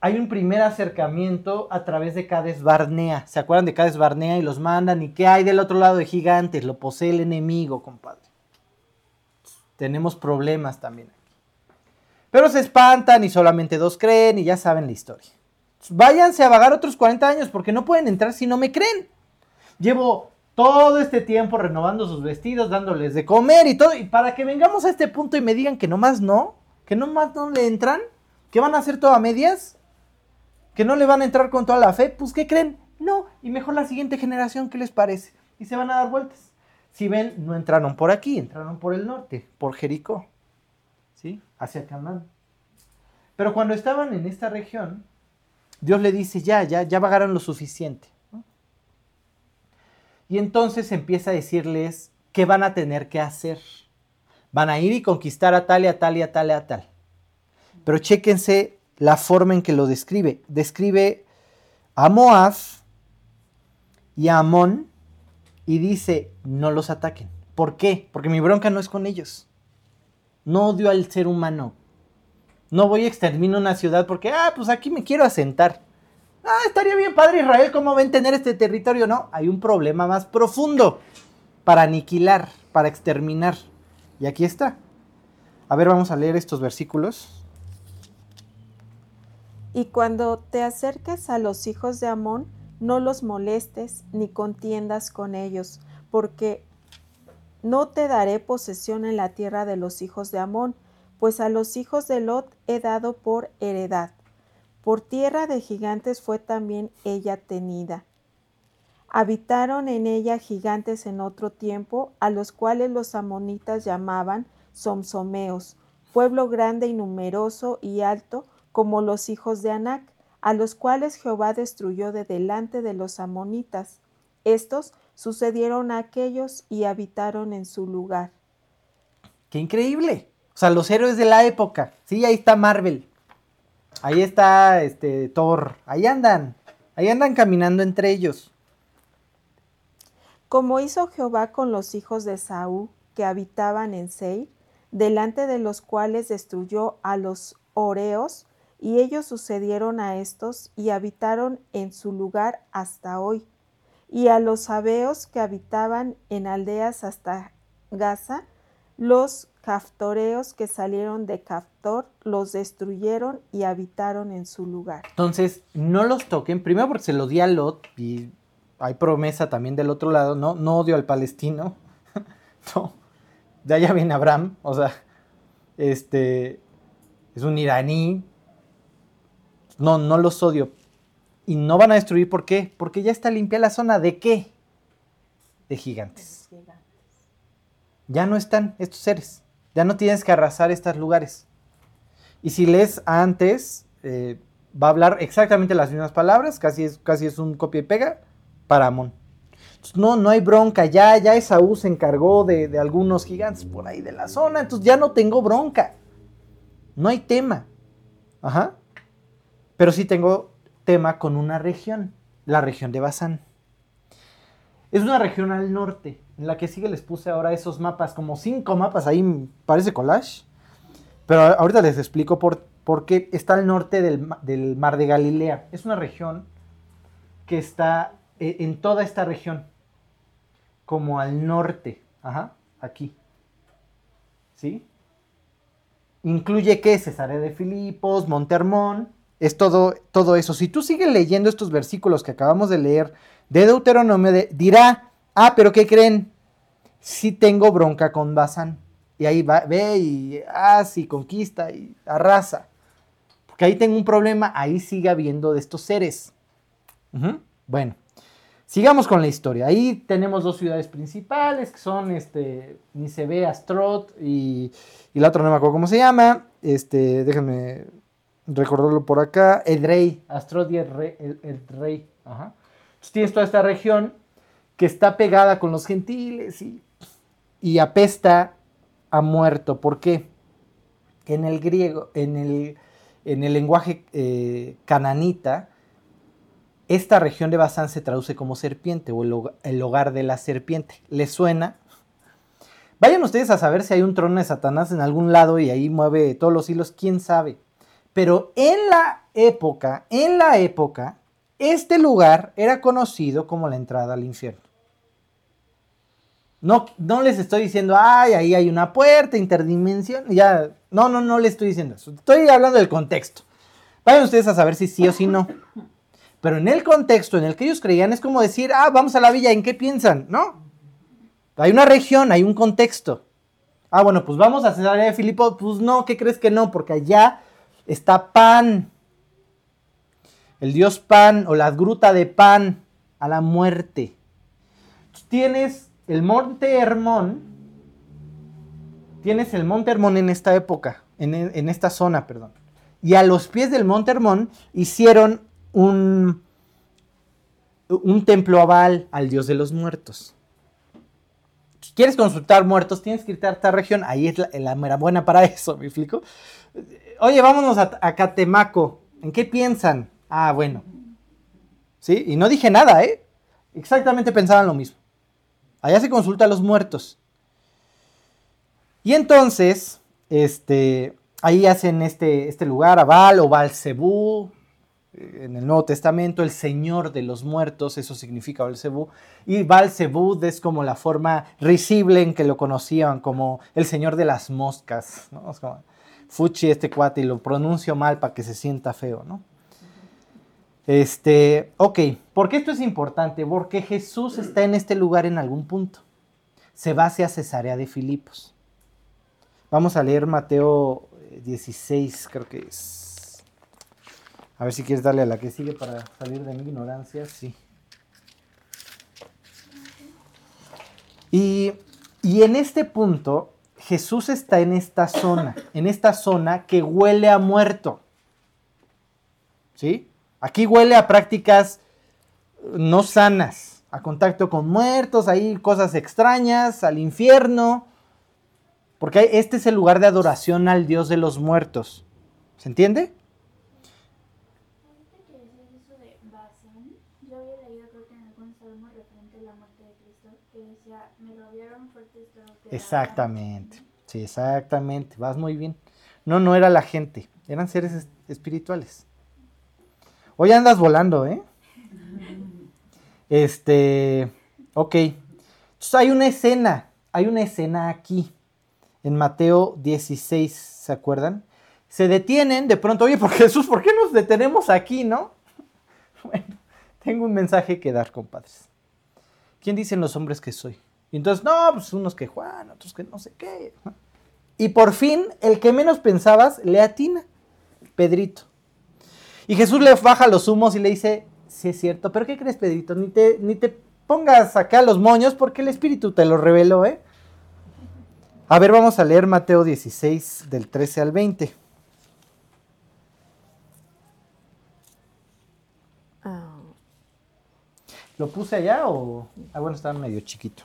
Speaker 1: Hay un primer acercamiento a través de Cades Barnea. ¿Se acuerdan de Cades Barnea? Y los mandan. ¿Y qué hay del otro lado de gigantes? Lo posee el enemigo, compadre. Tenemos problemas también. Pero se espantan y solamente dos creen y ya saben la historia. Váyanse a vagar otros 40 años porque no pueden entrar si no me creen. Llevo todo este tiempo renovando sus vestidos, dándoles de comer y todo. Y para que vengamos a este punto y me digan que nomás no, que nomás no le entran, que van a hacer todo a medias, que no le van a entrar con toda la fe, pues ¿qué creen? No, y mejor la siguiente generación, ¿qué les parece? Y se van a dar vueltas. Si ven, no entraron por aquí, entraron por el norte, por Jericó, Hacia Canaán. Pero cuando estaban en esta región, Dios le dice, ya, ya, ya vagaron lo suficiente. Y entonces empieza a decirles qué van a tener que hacer. Van a ir y conquistar a tal y a tal y a tal y a tal. Pero chéquense la forma en que lo describe. Describe a Moab y a Amón y dice, no los ataquen. ¿Por qué? Porque mi bronca no es con ellos. No odio al ser humano. No voy a exterminar una ciudad porque, ah, pues aquí me quiero asentar. Ah, estaría bien padre Israel, ¿cómo ven tener este territorio? No, hay un problema más profundo para aniquilar, para exterminar. Y aquí está. A ver, vamos a leer estos versículos.
Speaker 2: Y cuando te acerques a los hijos de Amón, no los molestes ni contiendas con ellos, porque no te daré posesión en la tierra de los hijos de Amón, pues a los hijos de Lot he dado por heredad. Por tierra de gigantes fue también ella tenida. Habitaron en ella gigantes en otro tiempo, a los cuales los amonitas llamaban somsomeos, pueblo grande y numeroso y alto, como los hijos de Anac, a los cuales Jehová destruyó de delante de los amonitas. Estos sucedieron a aquellos y habitaron en su lugar.
Speaker 1: ¡Qué increíble! O sea, los héroes de la época. Sí, ahí está Marvel. Ahí está este Thor. Ahí andan. Ahí andan caminando entre ellos.
Speaker 2: Como hizo Jehová con los hijos de Saúl que habitaban en Seir, delante de los cuales destruyó a los Oreos, y ellos sucedieron a estos y habitaron en su lugar hasta hoy. Y a los sabeos que habitaban en aldeas hasta Gaza, los caftoreos que salieron de Caftor los destruyeron y habitaron en su lugar.
Speaker 1: Entonces, no los toquen, primero porque se lo di a Lot y hay promesa también del otro lado, no, no odio al palestino, no, de allá viene Abraham, o sea, este, es un iraní, no, no los odio. Y no van a destruir, ¿por qué? Porque ya está limpia la zona. ¿De qué? De gigantes. Ya no están estos seres. Ya no tienes que arrasar estos lugares. Y si lees antes, eh, va a hablar exactamente las mismas palabras, casi es, casi es un copia y pega para Amón. no, no hay bronca, ya, ya Esaú se encargó de, de algunos gigantes por ahí de la zona, entonces ya no tengo bronca. No hay tema. Ajá. Pero sí tengo con una región, la región de Bazán. Es una región al norte, en la que sí que les puse ahora esos mapas, como cinco mapas ahí, parece collage. Pero ahorita les explico por, por qué está al norte del, del, mar de Galilea. Es una región que está eh, en toda esta región, como al norte, ajá, aquí. ¿Sí? Incluye qué? Cesarea de Filipos, Montermón, es todo, todo eso. Si tú sigues leyendo estos versículos que acabamos de leer de Deuteronomio, dirá, ah, pero ¿qué creen? Sí tengo bronca con Bazán. Y ahí ve y hace y conquista y arrasa. Porque ahí tengo un problema, ahí sigue habiendo de estos seres. Bueno, sigamos con la historia. Ahí tenemos dos ciudades principales, que son este, Nisebe, Astrot y, y la otra no me acuerdo cómo se llama. Este, déjenme recordarlo por acá, Edrei, Astrod y el rey. Ajá. Entonces tienes toda esta región que está pegada con los gentiles y, y apesta a muerto. ¿Por qué? En el griego, en el, en el lenguaje eh, cananita, esta región de Basán se traduce como serpiente o el, el hogar de la serpiente. ¿Les suena? Vayan ustedes a saber si hay un trono de Satanás en algún lado y ahí mueve todos los hilos, quién sabe. Pero en la época, en la época, este lugar era conocido como la entrada al infierno. No, no les estoy diciendo, ay, ahí hay una puerta, interdimensión, ya, no, no, no les estoy diciendo eso. Estoy hablando del contexto. Vayan ustedes a saber si sí o si no. Pero en el contexto en el que ellos creían es como decir, ah, vamos a la villa, ¿en qué piensan? No. Hay una región, hay un contexto. Ah, bueno, pues vamos a Cesarea de Filipo. Pues no, ¿qué crees que no? Porque allá está Pan, el dios Pan o la gruta de Pan a la muerte. Tienes el monte Hermón, tienes el monte Hermón en esta época, en, en esta zona, perdón. Y a los pies del monte Hermón hicieron un, un templo aval al dios de los muertos. Si quieres consultar muertos, tienes que irte a esta región. Ahí es la, la buena para eso, ¿me explico? Oye, vámonos a, Catemaco. ¿En qué piensan? Ah, bueno. ¿Sí? Y no dije nada, ¿eh? Exactamente pensaban lo mismo. Allá se consulta a los muertos. Y entonces, este, ahí hacen este, este lugar, a Baal o Baal-Zebú, eh, en el Nuevo Testamento, el Señor de los muertos, eso significa Baal-Zebú. Y Baal-Zebú es como la forma risible en que lo conocían, como el Señor de las moscas, ¿no? Es como, Fuchi este cuate y lo pronuncio mal para que se sienta feo, ¿no? Este, ok, ¿por qué esto es importante? Porque Jesús está en este lugar en algún punto. Se va hacia Cesarea de Filipos. Vamos a leer Mateo 16, creo que es. A ver si quieres darle a la que sigue para salir de mi ignorancia. Sí. Y, y en este punto, Jesús está en esta zona, en esta zona que huele a muerto. ¿Sí? Aquí huele a prácticas no sanas, a contacto con muertos, ahí cosas extrañas, al infierno, porque este es el lugar de adoración al Dios de los muertos. ¿Se entiende?
Speaker 5: Ahorita que decías eso de Bazán, yo había leído creo que en algún salmo referente a la muerte de Cristo, que decía, me rodearon fuertes toros de
Speaker 1: Exactamente, sí, exactamente, vas muy bien. No, no era la gente, eran seres es- espirituales. Hoy andas volando, ¿eh? Este, ok. Entonces hay una escena, hay una escena aquí, en Mateo 16, ¿se acuerdan? Se detienen de pronto, oye, por Jesús, ¿por qué nos detenemos aquí, no? Bueno, tengo un mensaje que dar, compadres. ¿Quién dicen los hombres que soy? Y entonces, no, pues unos que Juan, otros que no sé qué. Y por fin, el que menos pensabas le atina, Pedrito. Y Jesús le baja los humos y le dice, sí es cierto, pero ¿qué crees, Pedrito? Ni te, ni te pongas acá los moños porque el Espíritu te lo reveló, ¿eh? A ver, vamos a leer Mateo 16, del 13 al 20.
Speaker 2: Ah,
Speaker 1: ¿Lo puse allá o...? Ah, bueno, está medio chiquito.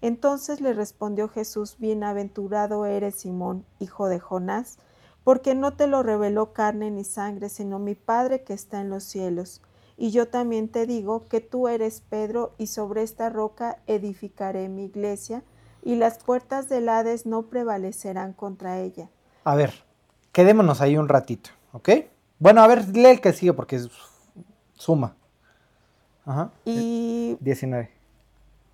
Speaker 2: Entonces le respondió Jesús, Bienaventurado eres Simón, hijo de Jonás, porque no te lo reveló carne ni sangre, sino mi Padre que está en los cielos. Y yo también te digo que tú eres Pedro, y sobre esta roca edificaré mi iglesia, y las puertas del Hades no prevalecerán contra ella.
Speaker 1: A ver, quedémonos ahí un ratito, ¿ok? Bueno, a ver, lee el que sigue porque es suma. Ajá.
Speaker 2: Y
Speaker 1: 19.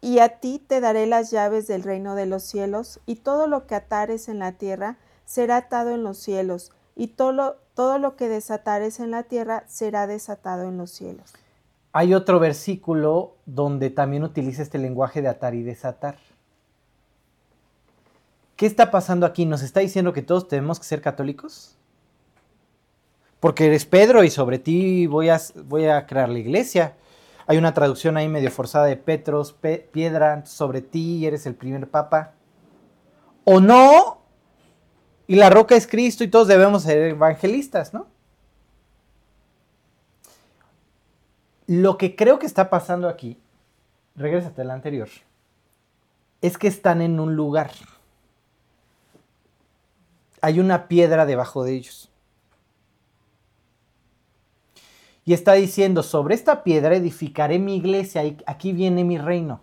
Speaker 2: Y a ti te daré las llaves del reino de los cielos, y todo lo que atares en la tierra será atado en los cielos, y todo todo lo que desatares en la tierra será desatado en los cielos.
Speaker 1: Hay otro versículo donde también utiliza este lenguaje de atar y desatar. ¿Qué está pasando aquí? ¿Nos está diciendo que todos tenemos que ser católicos? Porque eres Pedro y sobre ti voy a, voy a crear la iglesia. Hay una traducción ahí medio forzada de Petros, pe- piedra, sobre ti eres el primer papa. ¿O no? Y la roca es Cristo y todos debemos ser evangelistas, ¿no? Lo que creo que está pasando aquí, regrésate a la anterior, es que están en un lugar. Hay una piedra debajo de ellos. Y está diciendo, sobre esta piedra edificaré mi iglesia y aquí viene mi reino.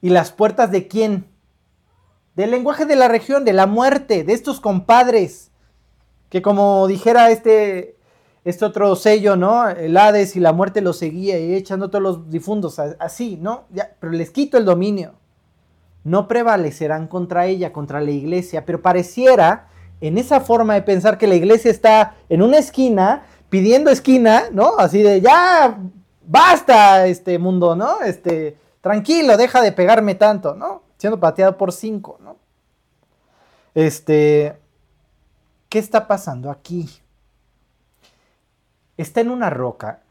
Speaker 1: ¿Y las puertas de quién? Del lenguaje de la región, de la muerte, de estos compadres. Que como dijera este, este otro sello, ¿no? El Hades y la muerte los seguía y echando todos los difuntos a- así, ¿no? Ya, pero les quito el dominio. No prevalecerán contra ella, contra la iglesia, pero pareciera en esa forma de pensar que la iglesia está en una esquina pidiendo esquina, ¿no? Así de ya basta este mundo, ¿no? Este, tranquilo, deja de pegarme tanto, ¿no? Siendo pateado por cinco, ¿no? Este, ¿qué está pasando aquí? Está en una roca.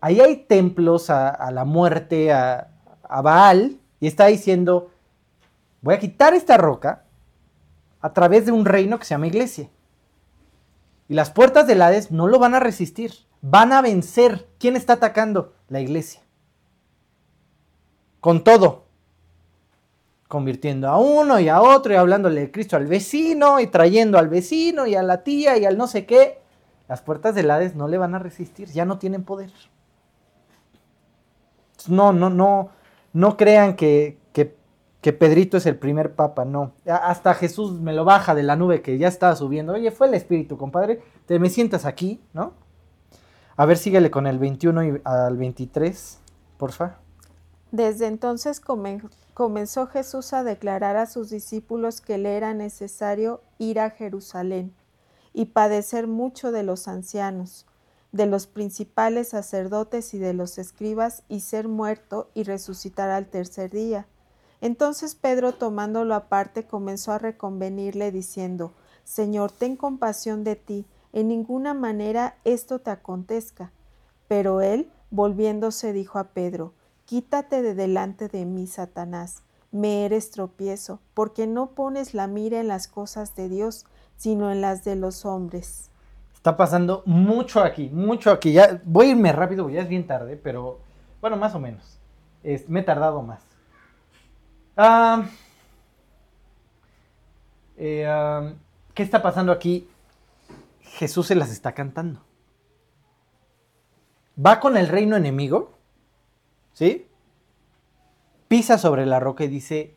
Speaker 1: Ahí hay templos a, la muerte, a, a Baal, y está diciendo, voy a quitar esta roca a través de un reino que se llama iglesia. Y las puertas del Hades no lo van a resistir, van a vencer. ¿Quién está atacando? La iglesia. Con todo. Convirtiendo a uno y a otro y hablándole de Cristo al vecino y trayendo al vecino y a la tía y al no sé qué. Las puertas del Hades no le van a resistir, ya no tienen poder. No, no, no, no crean que, que, Pedrito es el primer papa, no. Hasta Jesús me lo baja de la nube que ya estaba subiendo. Oye, fue el Espíritu, compadre. Te me sientas aquí, ¿no? A ver, síguele con el 21 y al 23, porfa.
Speaker 2: Desde entonces comenzó Jesús a declarar a sus discípulos que le era necesario ir a Jerusalén y padecer mucho de los ancianos, de los principales sacerdotes y de los escribas, y ser muerto y resucitar al tercer día. Entonces Pedro, tomándolo aparte, comenzó a reconvenirle, diciendo, Señor, ten compasión de ti, en ninguna manera esto te acontezca. Pero él, volviéndose, dijo a Pedro, Quítate de delante de mí, Satanás, me eres tropiezo, porque no pones la mira en las cosas de Dios, sino en las de los hombres.
Speaker 1: Está pasando mucho aquí, mucho aquí. Ya voy a irme rápido, ya es bien tarde, pero bueno, más o menos. me he tardado más. Eh, ¿Qué está pasando aquí? Jesús se las está cantando. Va con el reino enemigo, ¿sí? Pisa sobre la roca y dice,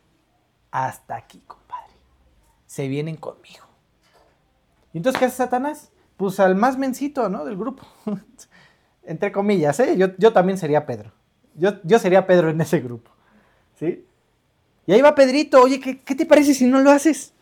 Speaker 1: hasta aquí, compadre. Se vienen conmigo. ¿Y entonces qué hace Satanás? Pues al más mencito, ¿no? Del grupo. Entre comillas, ¿eh? Yo, yo también sería Pedro. Yo, yo, sería Pedro en ese grupo. ¿Sí? Y ahí va Pedrito, oye, ¿qué, ¿qué, te parece si no lo haces?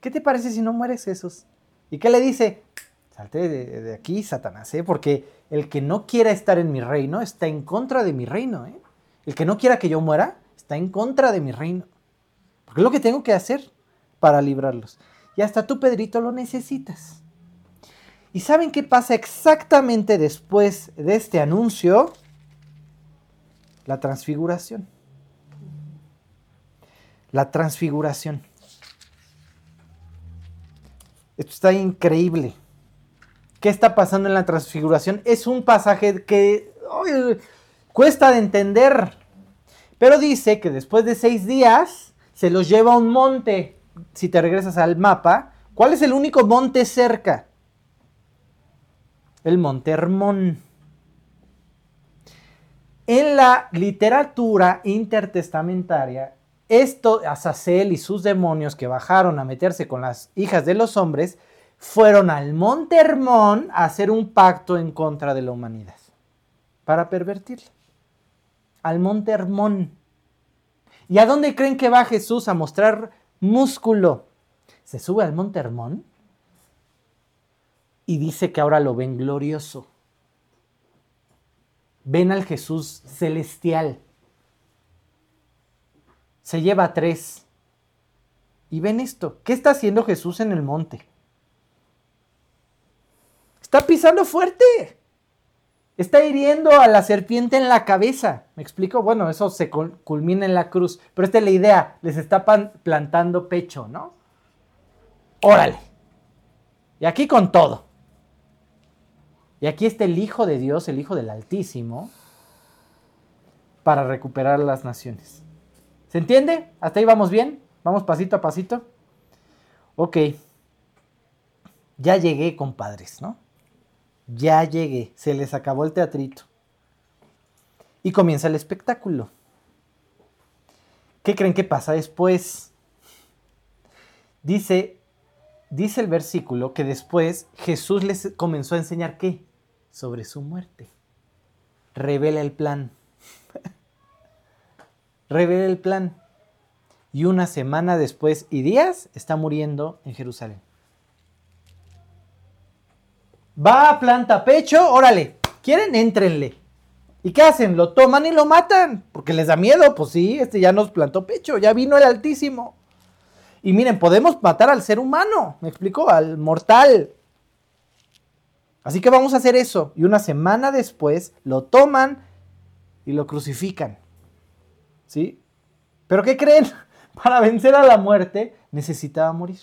Speaker 1: ¿Qué te parece si no mueres, Jesús? ¿Y qué le dice? Salte de, de, aquí, Satanás, ¿eh? Porque el que no quiera estar en mi reino está en contra de mi reino, ¿eh? El que no quiera que yo muera está en contra de mi reino. Porque es lo que tengo que hacer para librarlos. Y hasta tú, Pedrito, lo necesitas. ¿Y saben qué pasa exactamente después de este anuncio? La transfiguración. La transfiguración. Esto está increíble. ¿Qué está pasando en la transfiguración? Es un pasaje que cuesta de entender. Pero dice que después de seis días se los lleva a un monte si te regresas al mapa, ¿cuál es el único monte cerca? El monte Hermón. En la literatura intertestamentaria, esto, Azazel y sus demonios que bajaron a meterse con las hijas de los hombres, fueron al monte Hermón a hacer un pacto en contra de la humanidad, para pervertirla. Al monte Hermón. ¿Y a dónde creen que va Jesús a mostrar músculo. Se sube al monte Hermón y dice que ahora lo ven glorioso. Ven al Jesús celestial. Se lleva tres. Y ven esto. ¿Qué está haciendo Jesús en el monte? Está pisando fuerte. Está hiriendo a la serpiente en la cabeza. ¿Me explico? Bueno, eso se culmina en la cruz. Pero esta es la idea. Les está plantando pecho, ¿no? Órale. Y aquí con todo. Y aquí está el Hijo de Dios, el Hijo del Altísimo, para recuperar las naciones. ¿Se entiende? ¿Hasta ahí vamos bien? ¿Vamos pasito a pasito? Ok. Ya llegué, compadres, ¿no? ya llegué, se les acabó el teatrito. Y comienza el espectáculo. ¿Qué creen que pasa después? Dice, dice el versículo que después Jesús les comenzó a enseñar qué? Sobre su muerte. Revela el plan. Revela el plan. Y una semana después y días está muriendo en Jerusalén. Va a planta pecho, órale, ¿quieren? Éntrenle. ¿Y qué hacen? Lo toman y lo matan, porque les da miedo. Pues sí, este ya nos plantó pecho, ya vino el Altísimo. Y miren, podemos matar al ser humano, me explico, al mortal. Así que vamos a hacer eso. Y una semana después lo toman y lo crucifican. ¿Sí? ¿Pero qué creen? para vencer a la muerte necesitaba morir.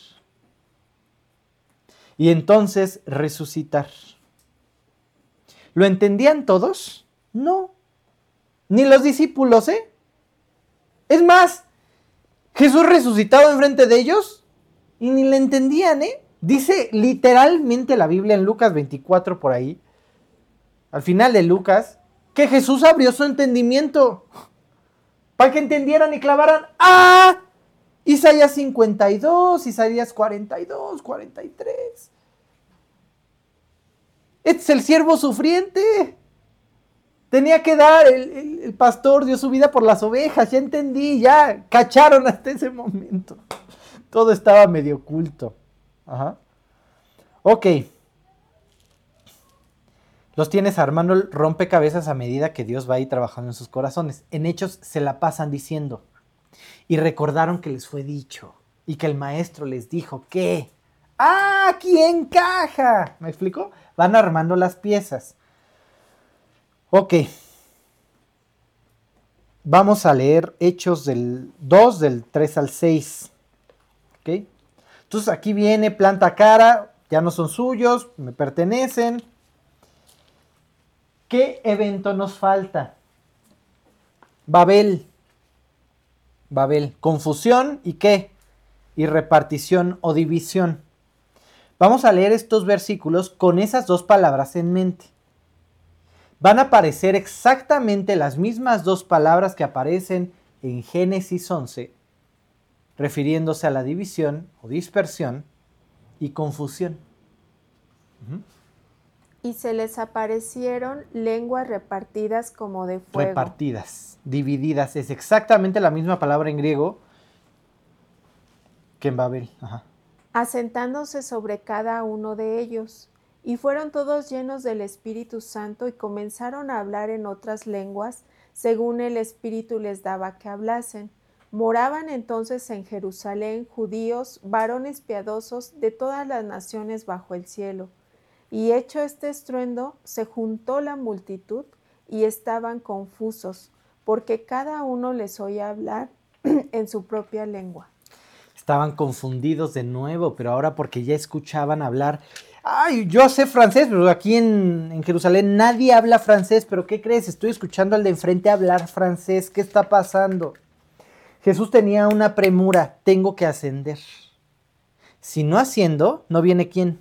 Speaker 1: Y entonces resucitar. ¿Lo entendían todos? No. Ni los discípulos, ¿eh? Es más, Jesús resucitado enfrente de ellos y ni le entendían, ¿eh? Dice literalmente la Biblia en Lucas 24 por ahí, al final de Lucas, que Jesús abrió su entendimiento para que entendieran y clavaran. ¡Ah! Isaías 52, Isaías 42, 43. Este es el siervo sufriente. Tenía que dar, el, pastor dio su vida por las ovejas, ya entendí, ya cacharon hasta ese momento. Todo estaba medio oculto. Ajá. Ok. Los tienes armando el rompecabezas a medida que Dios va ahí trabajando en sus corazones. En hechos se la pasan diciendo. Y recordaron que les fue dicho. Y que el maestro les dijo que. ¡Ah! Aquí encaja. ¿Me explico? Van armando las piezas. Ok. Vamos a leer Hechos del 2, del 3 al 6. ¿Ok? Entonces aquí viene planta cara, ya no son suyos, me pertenecen. ¿Qué evento nos falta? Babel. Babel. Confusión y qué? Y repartición o división. Vamos a leer estos versículos con esas dos palabras en mente. Van a aparecer exactamente las mismas dos palabras que aparecen en Génesis 11, refiriéndose a la división o dispersión y confusión. Uh -huh.
Speaker 2: Y se les aparecieron lenguas repartidas como de fuego.
Speaker 1: Repartidas, divididas. Es exactamente la misma palabra en griego que en Babel. Ajá.
Speaker 2: Asentándose sobre cada uno de ellos. Y fueron todos llenos del Espíritu Santo y comenzaron a hablar en otras lenguas, según el Espíritu les daba que hablasen. Moraban entonces en Jerusalén judíos, varones piadosos de todas las naciones bajo el cielo. Y hecho este estruendo, se juntó la multitud y estaban confusos, porque cada uno les oía hablar en su propia lengua.
Speaker 1: Estaban confundidos de nuevo, pero ahora porque ya escuchaban hablar. Ay, yo sé francés, pero aquí en, en, Jerusalén nadie habla francés, pero ¿qué crees? Estoy escuchando al de enfrente hablar francés. ¿Qué está pasando? Jesús tenía una premura, tengo que ascender. Si no haciendo, no viene quién.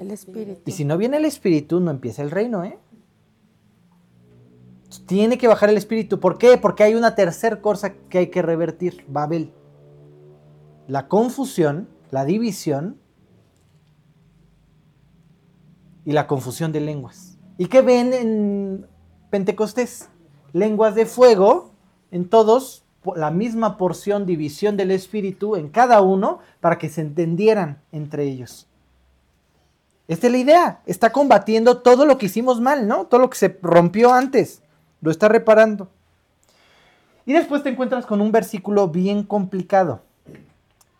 Speaker 2: El Espíritu.
Speaker 1: Y si no viene el Espíritu, no empieza el reino, ¿eh? Tiene que bajar el Espíritu. ¿Por qué? Porque hay una tercera cosa que hay que revertir, Babel. La confusión, la división y la confusión de lenguas. ¿Y qué ven en Pentecostés? Lenguas de fuego en todos, la misma porción, división del Espíritu en cada uno para que se entendieran entre ellos. Esta es la idea. Está combatiendo todo lo que hicimos mal, ¿no? Todo lo que se rompió antes. Lo está reparando. Y después te encuentras con un versículo bien complicado.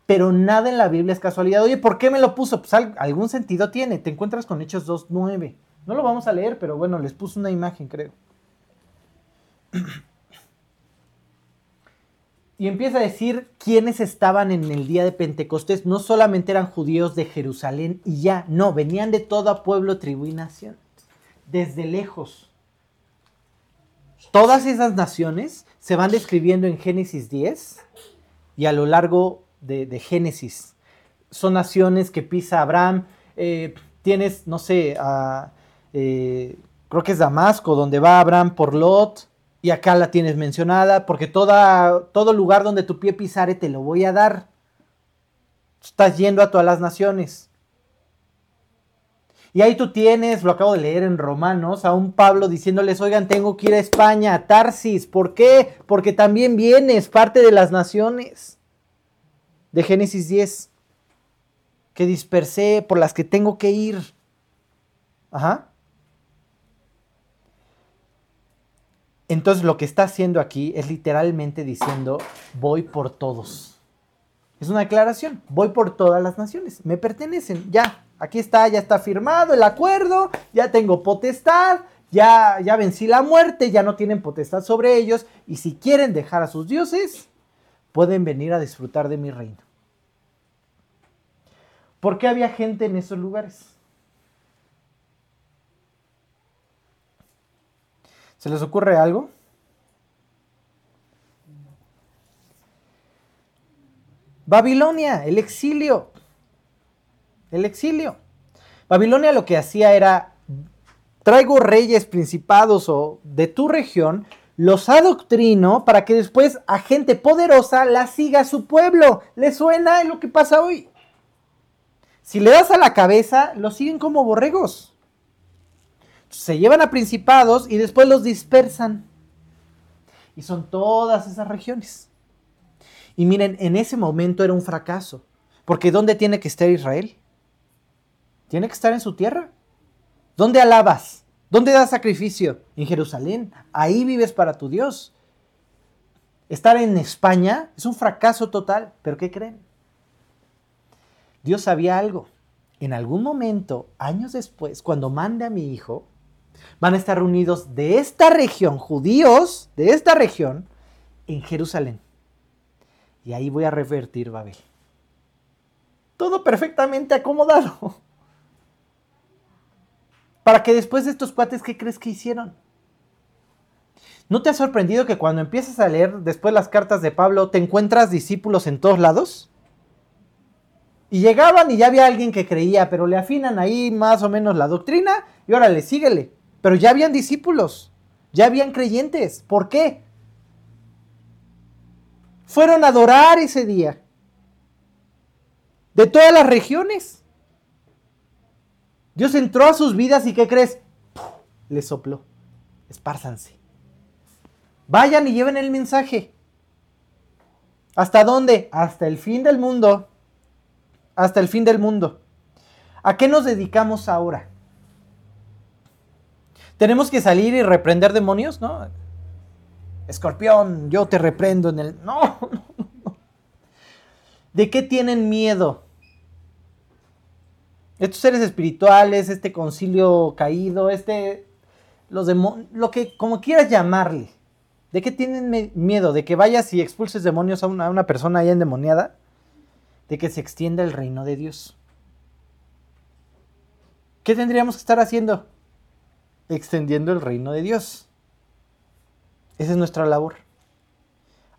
Speaker 1: Pero nada en la Biblia es casualidad. Oye, ¿por qué me lo puso? Pues algún sentido tiene. Te encuentras con Hechos 2.9. No lo vamos a leer, pero bueno, les puse una imagen, creo. Y empieza a decir quiénes estaban en el día de Pentecostés. No solamente eran judíos de Jerusalén y ya, no, venían de todo pueblo, tribu y nación. Desde lejos. Todas esas naciones se van describiendo en Génesis 10 y a lo largo de, Génesis. Son naciones que pisa Abraham. Eh, tienes, no sé, eh, creo que es Damasco, donde va Abraham por Lot. Y acá la tienes mencionada, porque toda, todo lugar donde tu pie pisare te lo voy a dar. Estás yendo a todas las naciones. Y ahí tú tienes, lo acabo de leer en Romanos, a un Pablo diciéndoles, oigan, tengo que ir a España, a Tarsis. ¿Por qué? Porque también vienes parte de las naciones. De Génesis 10. Que dispersé, por las que tengo que ir. Ajá. Entonces lo que está haciendo aquí es literalmente diciendo, voy por todos. Es una declaración, voy por todas las naciones, me pertenecen, ya, aquí está, ya está firmado el acuerdo, ya tengo potestad, ya, ya vencí la muerte, ya no tienen potestad sobre ellos, y si quieren dejar a sus dioses, pueden venir a disfrutar de mi reino. ¿Por qué había gente en esos lugares? ¿Se les ocurre algo? Babilonia, el exilio. El exilio. Babilonia lo que hacía era, traigo reyes, principados o de tu región, los adoctrino para que después a gente poderosa la siga su pueblo. ¿Le suena lo que pasa hoy? Si le das a la cabeza, los siguen como borregos. Se llevan a principados y después los dispersan. Y son todas esas regiones. Y miren, en ese momento era un fracaso. Porque ¿dónde tiene que estar Israel? Tiene que estar en su tierra. ¿Dónde alabas? ¿Dónde das sacrificio? En Jerusalén. Ahí vives para tu Dios. Estar en España es un fracaso total. ¿Pero qué creen? Dios sabía algo. En algún momento, años después, cuando mande a mi hijo, van a estar reunidos de esta región, judíos de esta región, en Jerusalén. Y ahí voy a revertir Babel. Todo perfectamente acomodado. Para que después de estos cuates, ¿qué crees que hicieron? ¿No te ha sorprendido que cuando empiezas a leer después las cartas de Pablo, te encuentras discípulos en todos lados? Y llegaban y ya había alguien que creía, pero le afinan ahí más o menos la doctrina y órale, síguele. Pero ya habían discípulos, ya habían creyentes. ¿Por qué? Fueron a adorar ese día. De todas las regiones. Dios entró a sus vidas y ¿qué crees? Les sopló. Espárzanse. Vayan y lleven el mensaje. ¿Hasta dónde? Hasta el fin del mundo. Hasta el fin del mundo. ¿A qué nos dedicamos ahora? Tenemos que salir y reprender demonios, ¿no? Escorpión, yo te reprendo en el... No, no, no. ¿De qué tienen miedo? Estos seres espirituales, este concilio caído, este... Los demonios, lo que, como quieras llamarle. ¿De qué tienen miedo? ¿De que vayas y expulses demonios a una, a una persona ya endemoniada? ¿De que se extienda el reino de Dios? ¿Qué tendríamos que estar haciendo? Extendiendo el reino de Dios. Esa es nuestra labor.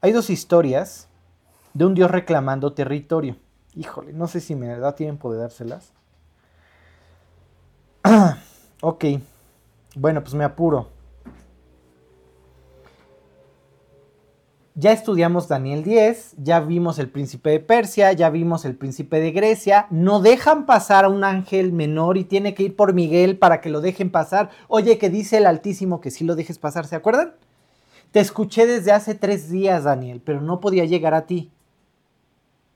Speaker 1: Hay dos historias de un Dios reclamando territorio. Híjole, no sé si me da tiempo de dárselas. ok, bueno, pues me apuro. Ya estudiamos Daniel 10, ya vimos el príncipe de Persia, ya vimos el príncipe de Grecia, no dejan pasar a un ángel menor y tiene que ir por Miguel para que lo dejen pasar. Oye, que dice el Altísimo que sí lo dejes pasar, ¿se acuerdan? Te escuché desde hace tres días, Daniel, pero no podía llegar a ti.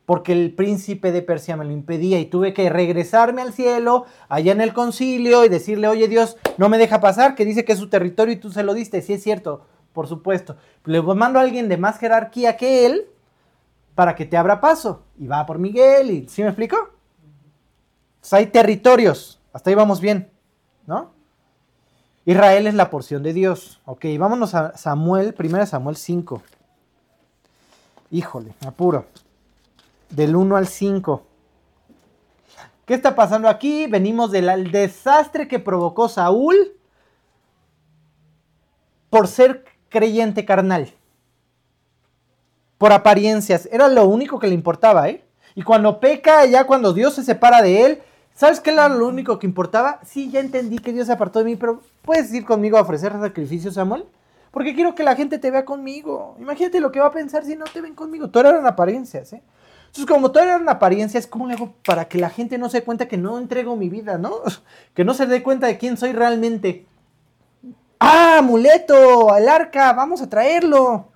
Speaker 1: Porque el príncipe de Persia me lo impedía y tuve que regresarme al cielo, allá en el concilio, y decirle, oye Dios, no me deja pasar, que dice que es su territorio y tú se lo diste. Sí es cierto, por supuesto. Le mando a alguien de más jerarquía que él para que te abra paso. Y va por Miguel, y ¿sí me explico? Hay territorios, hasta ahí vamos bien, ¿no? Israel es la porción de Dios. Ok, vámonos a Samuel, 1 Samuel 5. Híjole, apuro. Del 1 al 5. ¿Qué está pasando aquí? Venimos del desastre que provocó Saúl por ser creyente carnal. Por apariencias. Era lo único que le importaba, ¿eh? Y cuando peca, ya cuando Dios se separa de él, ¿sabes qué era lo único que importaba? Sí, ya entendí que Dios se apartó de mí, pero ¿puedes ir conmigo a ofrecer sacrificio, Samuel? Porque quiero que la gente te vea conmigo. Imagínate lo que va a pensar si no te ven conmigo. Todo eran apariencias, ¿eh? Entonces, como todo eran apariencias, ¿cómo hago para que la gente no se dé cuenta que no entrego mi vida, ¿no? Que no se dé cuenta de quién soy realmente. ¡Ah, amuleto! ¡El arca! ¡Vamos a traerlo!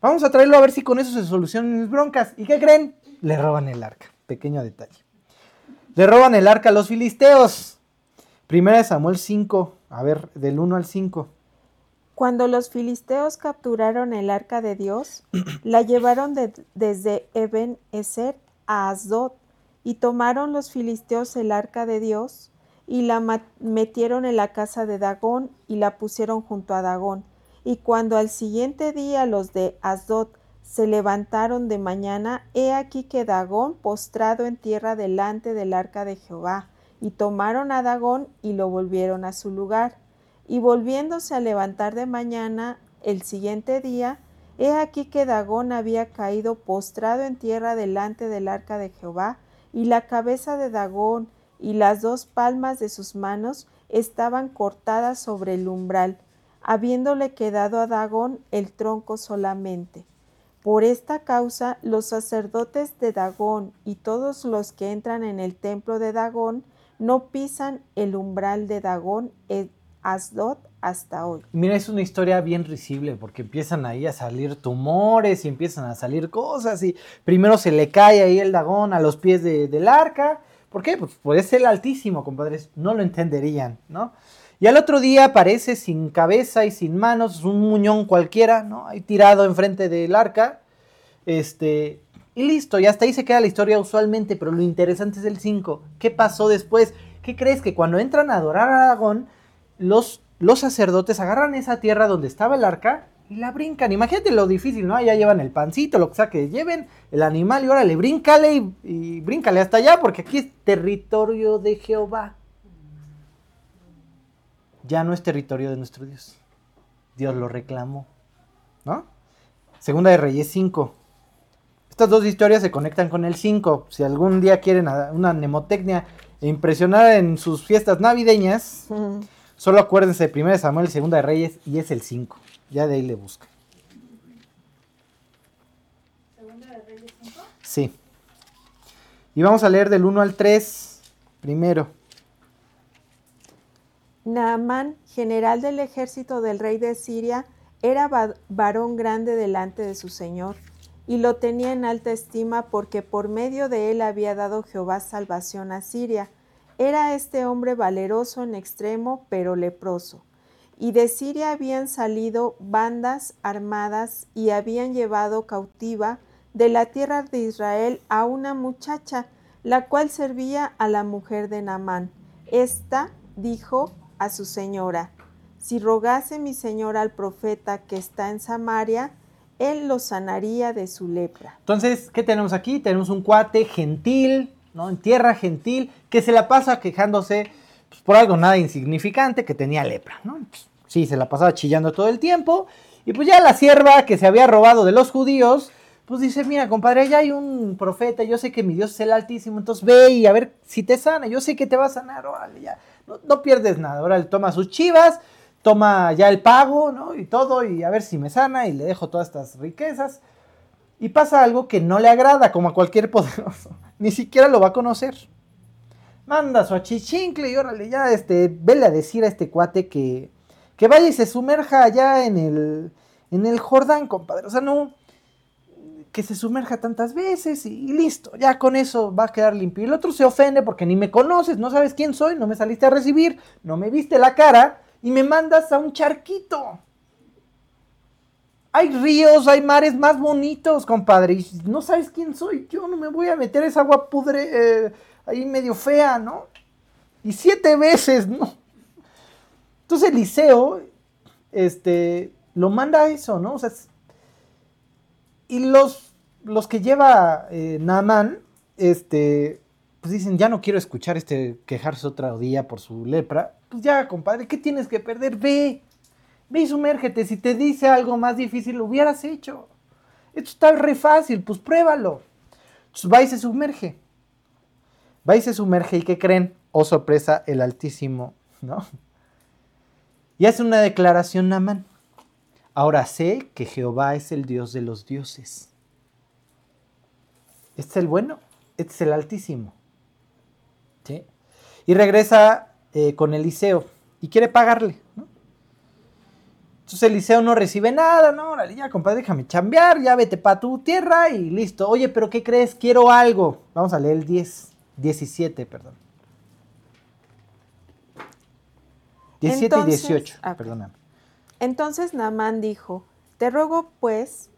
Speaker 1: Vamos a traerlo a ver si con eso se solucionan mis broncas. ¿Y qué creen? Le roban el arca. Pequeño detalle. Le roban el arca a los filisteos. Primera de Samuel 5. A ver, del 1 al 5.
Speaker 2: Cuando los filisteos capturaron el arca de Dios, la llevaron desde Eben Ezer a Asdod y tomaron los filisteos el arca de Dios y la metieron en la casa de Dagón y la pusieron junto a Dagón. Y cuando al siguiente día los de Asdod se levantaron de mañana, he aquí que Dagón postrado en tierra delante del arca de Jehová, y tomaron a Dagón y lo volvieron a su lugar. Y volviéndose a levantar de mañana el siguiente día, he aquí que Dagón había caído postrado en tierra delante del arca de Jehová, y la cabeza de Dagón y las dos palmas de sus manos estaban cortadas sobre el umbral, habiéndole quedado a Dagón el tronco solamente. Por esta causa los sacerdotes de Dagón y todos los que entran en el templo de Dagón no pisan el umbral de Dagón en Asdod hasta hoy.
Speaker 1: Mira, es una historia bien risible porque empiezan ahí a salir tumores y empiezan a salir cosas y primero se le cae ahí el Dagón a los pies de- del arca. ¿Por qué? Pues puede ser altísimo, compadres. No lo entenderían, ¿no? Y al otro día aparece sin cabeza y sin manos, un muñón cualquiera, ¿no? Ahí tirado enfrente del arca. Este, y listo, y hasta ahí se queda la historia usualmente, pero lo interesante es el 5. ¿Qué pasó después? ¿Qué crees? Que cuando entran a adorar a Dagón, los, los sacerdotes agarran esa tierra donde estaba el arca y la brincan. Imagínate lo difícil, ¿no? Ya llevan el pancito, lo que sea que lleven, el animal, y órale, bríncale y, y bríncale hasta allá, porque aquí es territorio de Jehová. Ya no es territorio de nuestro Dios. Dios lo reclamó, ¿no? Segunda de Reyes 5. Estas dos historias se conectan con el 5. Si algún día quieren una mnemotecnia e impresionar en sus fiestas navideñas, solo acuérdense de 1 de Samuel 2 de Reyes y es el 5. Ya de ahí le buscan. Sí. Y vamos a leer del 1 al 3 primero.
Speaker 2: Naamán, general del ejército del rey de Siria, era va- varón grande delante de su señor, y lo tenía en alta estima porque por medio de él había dado Jehová salvación a Siria. Era este hombre valeroso en extremo, pero leproso. Y de Siria habían salido bandas armadas y habían llevado cautiva de la tierra de Israel a una muchacha, la cual servía a la mujer de Naamán. Esta dijo a su señora, si rogase mi señora al profeta que está en Samaria, él lo sanaría de su lepra.
Speaker 1: Entonces, ¿qué tenemos aquí? Tenemos un cuate gentil, ¿no? En tierra gentil, que se la pasa quejándose pues, por algo nada insignificante, que tenía lepra, ¿no? Pues, sí, se la pasaba chillando todo el tiempo. Y pues ya la sierva que se había robado de los judíos, pues dice, mira, compadre, allá hay un profeta, yo sé que mi Dios es el Altísimo, entonces ve y a ver si te sana, yo sé que te va a sanar, órale, ya, no, pierdes nada, él toma sus chivas, toma ya el pago, ¿no? Y todo, y a ver si me sana y le dejo todas estas riquezas. Y pasa algo que no le agrada, como a cualquier poderoso. Ni siquiera lo va a conocer. Manda su achichincle y órale, ya, este, vele a decir a este cuate que, que vaya y se sumerja allá en el, en el Jordán, compadre. O sea, no, que se sumerja tantas veces y, y listo, ya con eso va a quedar limpio. Y el otro se ofende porque ni me conoces, no sabes quién soy, no me saliste a recibir, no me viste la cara y me mandas a un charquito. Hay ríos, hay mares más bonitos, compadre. Y no sabes quién soy. Yo no me voy a meter esa agua pudre eh, ahí medio fea, ¿no? Y siete veces, ¿no? Entonces Eliseo, este, lo manda a eso, ¿no? O sea, y los, los que lleva eh, este, pues dicen, ya no quiero escuchar este quejarse otro día por su lepra. Pues ya, compadre, ¿qué tienes que perder? Ve, ve y sumérgete. Si te dice algo más difícil, lo hubieras hecho. Esto está re fácil, pues pruébalo. Entonces va y se sumerge. Va y se sumerge y ¿qué creen? Oh sorpresa, el Altísimo, ¿no? Y hace una declaración Naamán. Ahora sé que Jehová es el Dios de los dioses. Este es el bueno, este es el Altísimo. ¿Sí? Y regresa eh, con Eliseo y quiere pagarle. ¿no? Entonces Eliseo no recibe nada, no, órale, ya compadre, déjame chambear, ya vete para tu tierra y listo. Oye, pero ¿qué crees? Quiero algo. Vamos a leer el 10, 17, perdón. 17
Speaker 2: Entonces-
Speaker 1: y 18,
Speaker 2: ah, ok.
Speaker 1: perdóname.
Speaker 2: Entonces Naamán dijo, Te ruego pues,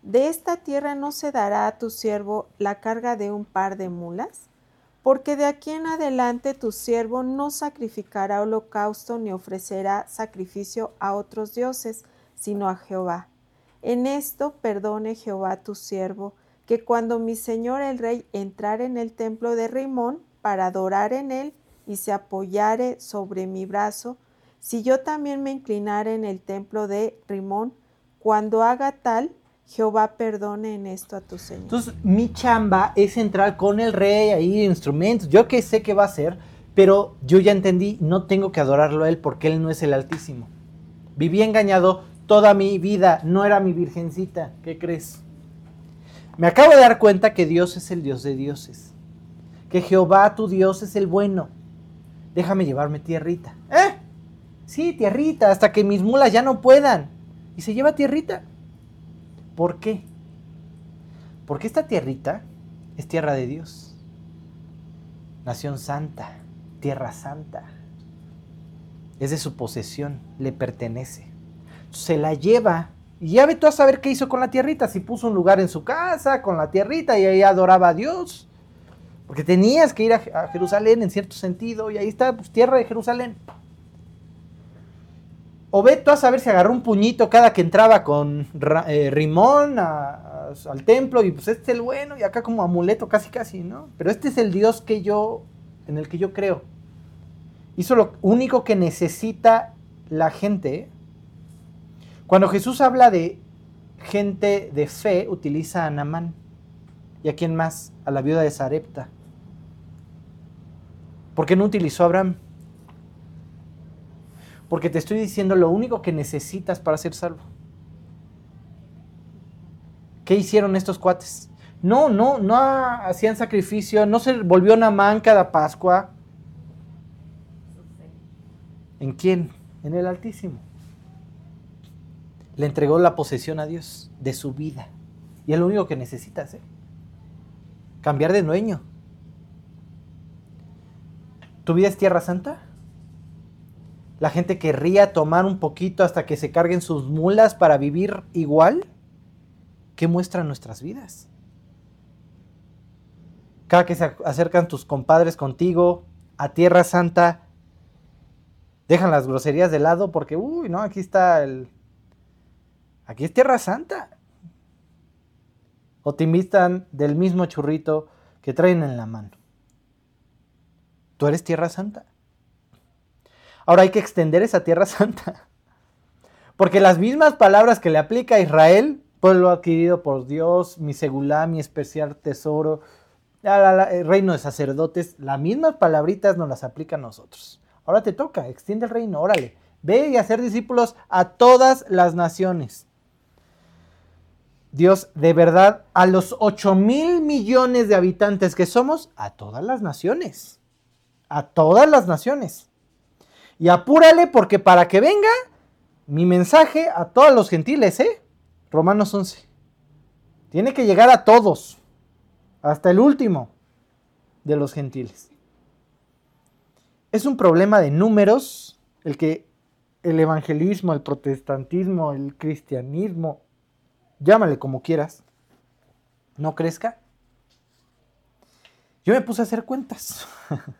Speaker 2: de esta tierra no se dará a tu siervo la carga de un par de mulas, porque de aquí en adelante tu siervo no sacrificará holocausto ni ofrecerá sacrificio a otros dioses, sino a Jehová. En esto perdone Jehová tu siervo, que cuando mi señor el rey entrare en el templo de Rimón para adorar en él y se apoyare sobre mi brazo, si yo también me inclinare en el templo de Rimón, cuando haga tal, Jehová perdone en esto a tu Señor.
Speaker 1: Entonces, mi chamba es entrar con el rey, ahí instrumentos, yo que sé qué va a hacer, pero yo ya entendí, no tengo que adorarlo a él porque él no es el Altísimo. Viví engañado toda mi vida, no era mi virgencita, ¿qué crees? Me acabo de dar cuenta que Dios es el Dios de dioses, que Jehová tu Dios es el bueno. Déjame llevarme tierrita. ¿Eh? Sí, tierrita, hasta que mis mulas ya no puedan. Y se lleva tierrita. ¿Por qué? Porque esta tierrita es tierra de Dios. Nación santa, tierra santa. Es de su posesión, le pertenece. Se la lleva. Y ya ve tú a saber qué hizo con la tierrita. Si puso un lugar en su casa con la tierrita y ahí adoraba a Dios. Porque tenías que ir a, Jerusalén en cierto sentido. Y ahí está, pues, tierra de Jerusalén. O a saber si agarró un puñito cada que entraba con eh, Rimón al templo y pues este es el bueno y acá como amuleto casi casi, ¿no? Pero este es el Dios que yo, en el que yo creo. Hizo lo único que necesita la gente. Cuando Jesús habla de gente de fe, utiliza a Namán. ¿Y a quién más? A la viuda de Sarepta. ¿Por qué no utilizó a Abraham? Porque te estoy diciendo lo único que necesitas para ser salvo. ¿Qué hicieron estos cuates? No, no, no hacían sacrificio, no se volvió Namán cada Pascua. ¿En quién? En el Altísimo. Le entregó la posesión a Dios de su vida. Y es lo único que necesitas, ¿eh? Cambiar de dueño. ¿Tu vida es tierra santa? La gente querría tomar un poquito hasta que se carguen sus mulas para vivir igual. ¿Qué muestran nuestras vidas? Cada que se acercan tus compadres contigo a Tierra Santa, dejan las groserías de lado porque, uy, no, aquí está el... Aquí es Tierra Santa. O te invitan del mismo churrito que traen en la mano. ¿Tú eres Tierra Santa? Ahora hay que extender esa tierra santa. Porque las mismas palabras que le aplica a Israel, pueblo adquirido por Dios, mi segulá, mi especial tesoro, el reino de sacerdotes, las mismas palabritas nos las aplica a nosotros. Ahora te toca, extiende el reino, órale. Ve y hacer discípulos a todas las naciones. Dios, de verdad, a los 8 mil millones de habitantes que somos, a todas las naciones. A todas las naciones. Y apúrale porque para que venga mi mensaje a todos los gentiles, ¿eh? Romanos 11. Tiene que llegar a todos, hasta el último de los gentiles. Es un problema de números el que el evangelismo, el protestantismo, el cristianismo, llámale como quieras, no crezca. Yo me puse a hacer cuentas.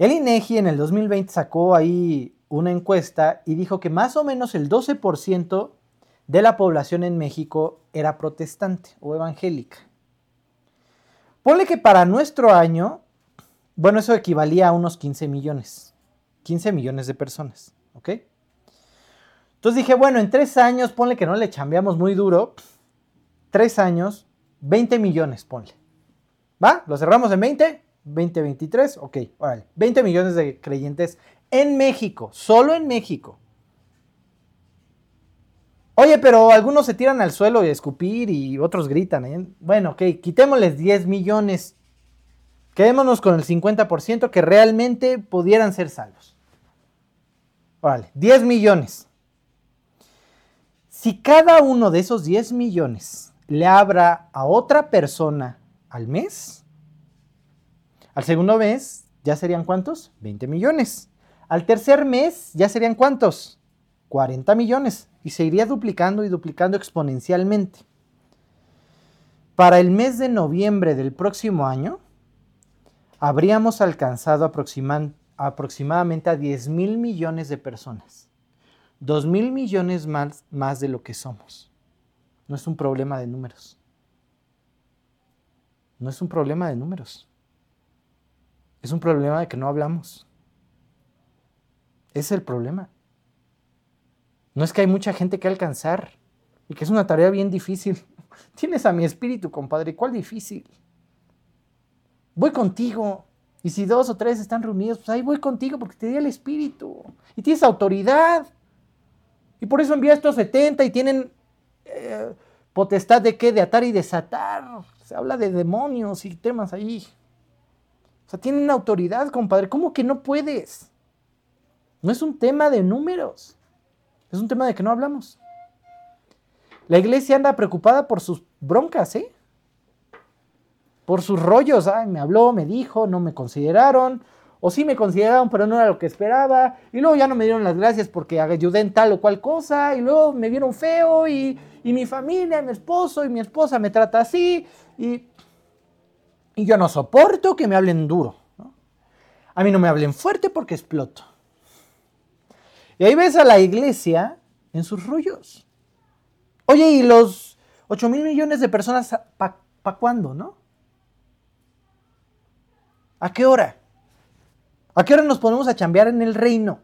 Speaker 1: El INEGI en el 2020 sacó ahí una encuesta y dijo que más o menos el 12% de la población en México era protestante o evangélica. Ponle que para nuestro año, bueno, eso equivalía a unos 15 millones. 15 millones de personas, ¿ok? Entonces dije, bueno, en tres años, ponle que no le chambeamos muy duro. Tres años, 20 millones, ponle. ¿Va? ¿Lo cerramos en 20? 2023, ok, órale, 20 millones de creyentes en México, solo en México. Oye, pero algunos se tiran al suelo y a escupir y otros gritan. ¿eh? Bueno, ok, quitémosles 10 millones. Quedémonos con el 50% que realmente pudieran ser salvos. Órale, 10 millones. Si cada uno de esos 10 millones le abra a otra persona al mes, al segundo mes, ¿ya serían cuántos? 20 millones. Al tercer mes, ¿ya serían cuántos? 40 millones. Y se iría duplicando y duplicando exponencialmente. Para el mes de noviembre del próximo año, habríamos alcanzado aproximadamente a 10 mil millones de personas. dos mil millones más, más de lo que somos. No es un problema de números. No es un problema de números. Es un problema de que no hablamos. Es el problema. No es que hay mucha gente que alcanzar y que es una tarea bien difícil. Tienes a mi espíritu, compadre. ¿Cuál difícil? Voy contigo. Y si dos o tres están reunidos, pues ahí voy contigo porque te di el espíritu. Y tienes autoridad. Y por eso envía estos 70 y tienen eh, potestad de qué? De atar y desatar. Se habla de demonios y temas ahí. O sea, tienen autoridad, compadre. ¿Cómo que no puedes? No es un tema de números. Es un tema de que no hablamos. La iglesia anda preocupada por sus broncas, ¿eh? Por sus rollos. Ay, me habló, me dijo, no me consideraron. O sí me consideraron, pero no era lo que esperaba. Y luego ya no me dieron las gracias porque ayudé en tal o cual cosa. Y luego me vieron feo. Y, y mi familia, mi esposo y mi esposa me trata así. Y, y yo no soporto que me hablen duro. A mí no me hablen fuerte porque exploto. Y ahí ves a la iglesia en sus rollos. Oye, ¿y los 8 mil millones de personas para pa cuándo, no? ¿A qué hora? ¿A qué hora nos ponemos a chambear en el reino?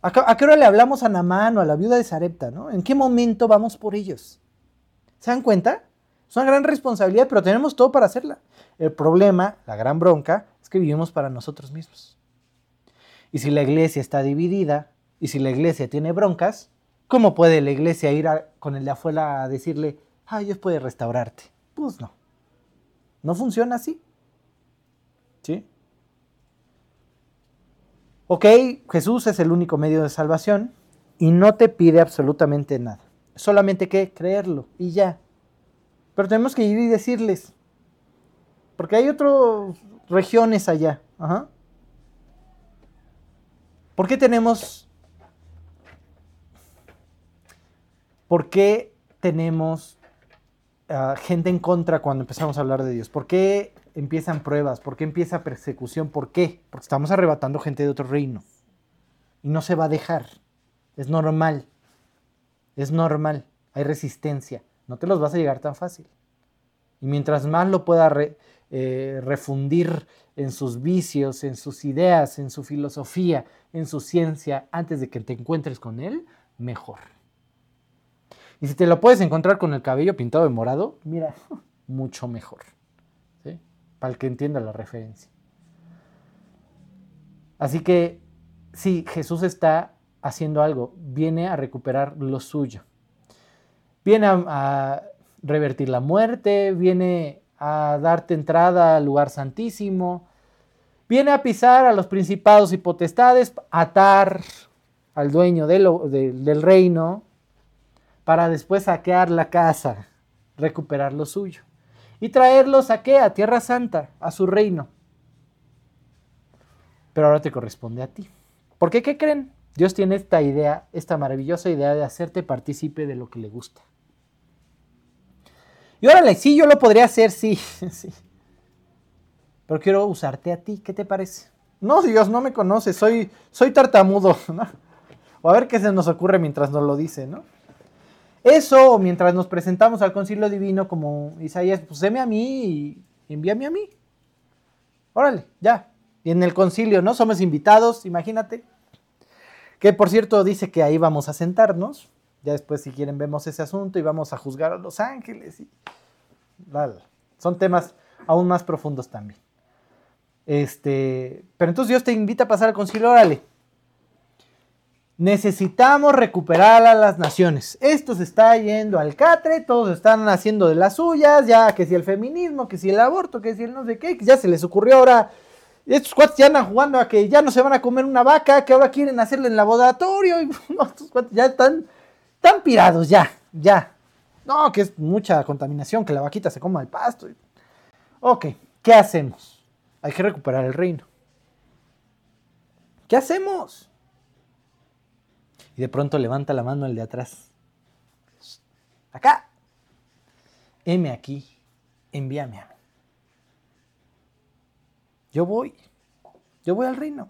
Speaker 1: ¿A qué, a qué hora le hablamos a Namán o a la viuda de Sarepta, no? ¿En qué momento vamos por ellos? ¿Se dan cuenta? Es una gran responsabilidad, pero tenemos todo para hacerla. El problema, la gran bronca, es que vivimos para nosotros mismos. Y si la iglesia está dividida, y si la iglesia tiene broncas, ¿cómo puede la iglesia ir con el de afuera a decirle, ah, Dios puede restaurarte? Pues no. No funciona así. ¿Sí? Ok, Jesús es el único medio de salvación y no te pide absolutamente nada. Solamente que creerlo y ya. Pero tenemos que ir y decirles. Porque hay otras regiones allá. Ajá. ¿Por qué tenemos... ¿Por qué tenemos uh, gente en contra cuando empezamos a hablar de Dios? ¿Por qué empiezan pruebas? ¿Por qué empieza persecución? ¿Por qué? Porque estamos arrebatando gente de otro reino. Y no se va a dejar. Es normal. Es normal. Hay resistencia. No te los vas a llegar tan fácil. Y mientras más lo pueda eh, refundir en sus vicios, en sus ideas, en su filosofía, en su ciencia, antes de que te encuentres con él, mejor. Y si te lo puedes encontrar con el cabello pintado de morado, mira, mucho mejor. ¿sí? Para el que entienda la referencia. Así que, sí, Jesús está haciendo algo, viene a recuperar lo suyo. Viene a, revertir la muerte, viene a darte entrada al lugar santísimo, viene a pisar a los principados y potestades, atar al dueño de lo, de, del reino, para después saquear la casa, recuperar lo suyo, y traerlos a qué? A Tierra Santa, a su reino. Pero ahora te corresponde a ti. ¿Por qué? ¿Qué creen? Dios tiene esta idea, esta maravillosa idea de hacerte partícipe de lo que le gusta. Y órale, sí, yo lo podría hacer, sí, sí. Pero quiero usarte a ti, ¿qué te parece? No, Dios, no me conoce, soy, soy tartamudo, ¿no? O a ver qué se nos ocurre mientras nos lo dice, ¿no? Eso, mientras nos presentamos al concilio divino como Isaías, pues a mí y envíame a mí. Órale, ya. Y en el concilio, ¿no? Somos invitados, imagínate. Que por cierto dice que ahí vamos a sentarnos. Ya después, si quieren, vemos ese asunto y vamos a juzgar a los ángeles. Y... Son temas aún más profundos también. Este, pero entonces Dios te invita a pasar al concilio, órale. Necesitamos recuperar a las naciones. Esto se está yendo al catre, todos están haciendo de las suyas, ya que si el feminismo, que si el aborto, que si el no sé qué, que ya se les ocurrió ahora. Estos cuates ya andan jugando a que ya no se van a comer una vaca, que ahora quieren hacerle en laboratorio. Y no, estos cuates ya están están pirados ya, ya. No, que es mucha contaminación, que la vaquita se coma el pasto. Ok, ¿qué hacemos? Hay que recuperar el reino. ¿Qué hacemos? Y de pronto levanta la mano el de atrás. Acá. Heme aquí. Envíame a mí. Yo voy. Yo voy al reino.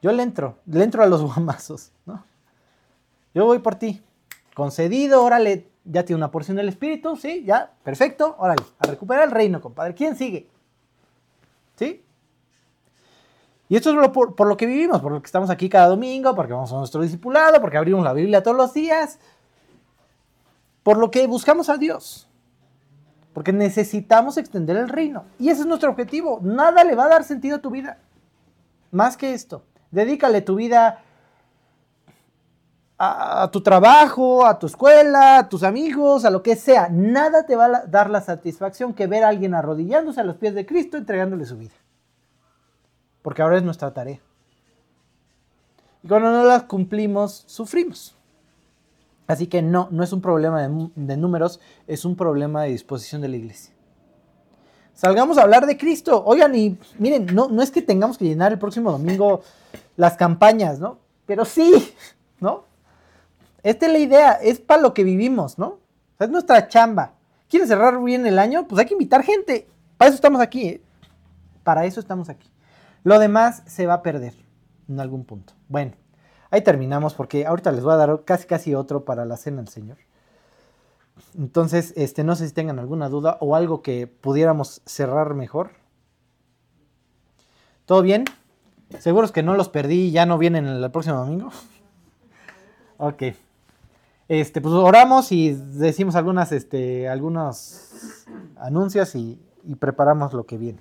Speaker 1: Yo le entro, le entro a los guamazos, ¿no? Yo voy por ti. Concedido, órale, ya tiene una porción del Espíritu, ¿sí? Ya, perfecto, órale, a recuperar el reino, compadre. ¿Quién sigue? ¿Sí? Y esto es por, por lo que vivimos, por lo que estamos aquí cada domingo, porque vamos a nuestro discipulado, porque abrimos la Biblia todos los días, por lo que buscamos a Dios. Porque necesitamos extender el reino. Y ese es nuestro objetivo. Nada le va a dar sentido a tu vida. Más que esto. Dedícale tu vida a, tu trabajo, a tu escuela, a tus amigos, a lo que sea. Nada te va a dar la satisfacción que ver a alguien arrodillándose a los pies de Cristo entregándole su vida. Porque ahora es nuestra tarea. Y cuando no las cumplimos, sufrimos. Así que no, no es un problema de, de números, es un problema de disposición de la iglesia. Salgamos a hablar de Cristo. Oigan, y miren, no, no es que tengamos que llenar el próximo domingo las campañas, ¿no? Pero sí, ¿no? Esta es la idea, es para lo que vivimos, ¿no? Es nuestra chamba. ¿Quieres cerrar bien el año? Pues hay que invitar gente. Para eso estamos aquí. ¿eh? Para eso estamos aquí. Lo demás se va a perder en algún punto. Bueno, ahí terminamos porque ahorita les voy a dar casi casi otro para la cena del Señor. Entonces, este, no sé si tengan alguna duda o algo que pudiéramos cerrar mejor. ¿Todo bien? ¿Seguros que no los perdí y ya no vienen el próximo domingo? ok. Este, pues oramos y decimos algunas, este, algunos anuncios y, y preparamos lo que viene.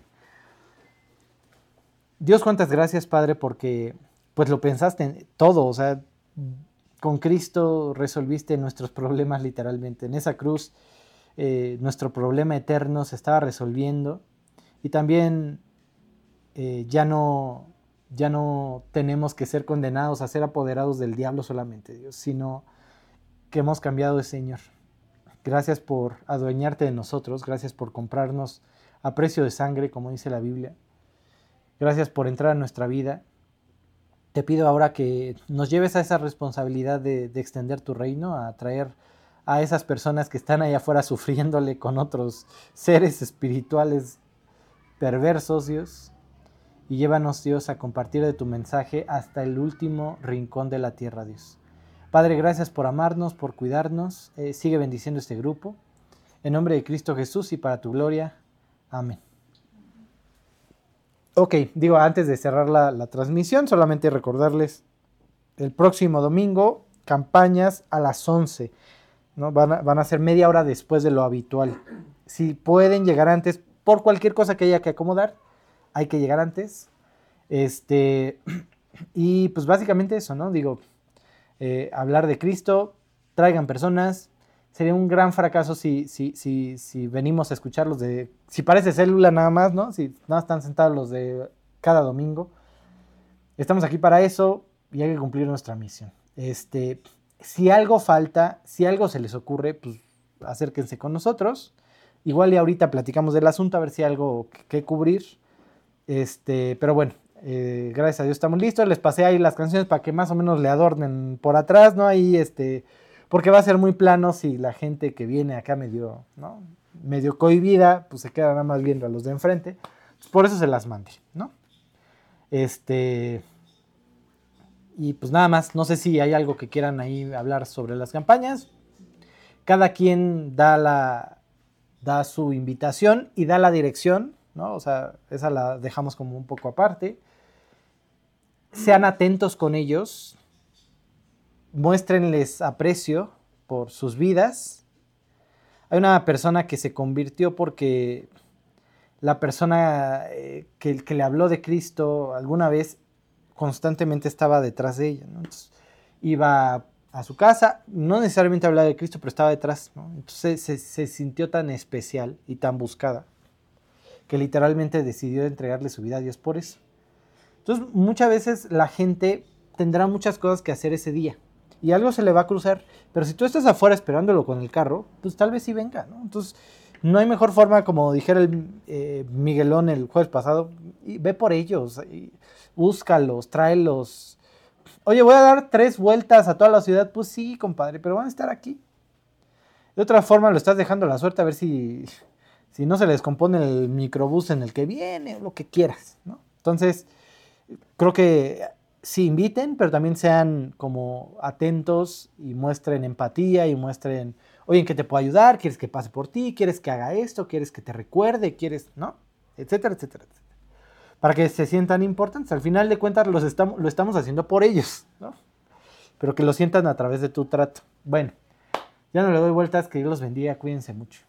Speaker 1: Dios, cuántas gracias, Padre, porque pues lo pensaste en todo, o sea, con Cristo resolviste nuestros problemas literalmente. En esa cruz eh, nuestro problema eterno se estaba resolviendo y también eh, ya, no, ya no tenemos que ser condenados a ser apoderados del diablo solamente, Dios, sino que hemos cambiado de Señor. Gracias por adueñarte de nosotros, gracias por comprarnos a precio de sangre, como dice la Biblia. Gracias por entrar a nuestra vida. Te pido ahora que nos lleves a esa responsabilidad de, de extender tu reino, a traer a esas personas que están allá afuera sufriéndole con otros seres espirituales perversos, Dios. Y llévanos, Dios, a compartir de tu mensaje hasta el último rincón de la tierra, Dios. Padre, gracias por amarnos, por cuidarnos. Eh, sigue bendiciendo este grupo. En nombre de Cristo Jesús y para tu gloria. Amén. Ok, digo, antes de cerrar la, la transmisión, solamente recordarles el próximo domingo, campañas a las 11. ¿no? Van, a, van a ser media hora después de lo habitual. Si pueden llegar antes, por cualquier cosa que haya que acomodar, hay que llegar antes. Este, y pues básicamente eso, ¿no? Digo, eh, hablar de Cristo, traigan personas. Sería un gran fracaso si, si, si, si venimos a escucharlos de. Si parece célula nada más, ¿no? Si nada están sentados los de cada domingo. Estamos aquí para eso y hay que cumplir nuestra misión. Este, si algo falta, si algo se les ocurre, pues acérquense con nosotros. Igual y ahorita platicamos del asunto a ver si hay algo que, que cubrir. Este, pero bueno, eh, gracias a Dios estamos listos. Les pasé ahí las canciones para que más o menos le adornen por atrás, ¿no? Ahí, este, porque va a ser muy plano si la gente que viene acá medio, ¿no? Medio cohibida, pues se queda nada más viendo a los de enfrente. Pues por eso se las mandé, ¿no? Este. Y pues nada más, no sé si hay algo que quieran ahí hablar sobre las campañas. Cada quien da la da su invitación y da la dirección, ¿no? O sea, esa la dejamos como un poco aparte. Sean atentos con ellos, muéstrenles aprecio por sus vidas. Hay una persona que se convirtió porque la persona eh, que, le habló de Cristo alguna vez constantemente estaba detrás de ella. iba a su casa, no necesariamente hablaba de Cristo, pero estaba detrás. Entonces se, se, sintió tan especial y tan buscada que literalmente decidió entregarle su vida a Dios por eso. Entonces muchas veces la gente tendrá muchas cosas que hacer ese día y algo se le va a cruzar, pero si tú estás afuera esperándolo con el carro, pues tal vez sí venga, ¿no? Entonces no hay mejor forma, como dijera el eh, Miguelón el jueves pasado, y ve por ellos, búscalos, tráelos. Oye, voy a dar tres vueltas a toda la ciudad, pues sí, compadre, pero van a estar aquí. De otra forma lo estás dejando a la suerte a ver si, si no se le descompone el microbús en el que viene o lo que quieras, ¿no? Entonces, creo que sí inviten, pero también sean como atentos y muestren empatía y muestren, oye, ¿en qué te puedo ayudar? ¿Quieres que pase por ti? ¿Quieres que haga esto? ¿Quieres que te recuerde? ¿Quieres, no? Etcétera, etcétera, etcétera. Para que se sientan importantes. Al final de cuentas los estamos, lo estamos haciendo por ellos, ¿no? Pero que lo sientan a través de tu trato. Bueno, ya no le doy vueltas, que Dios los bendiga, cuídense mucho.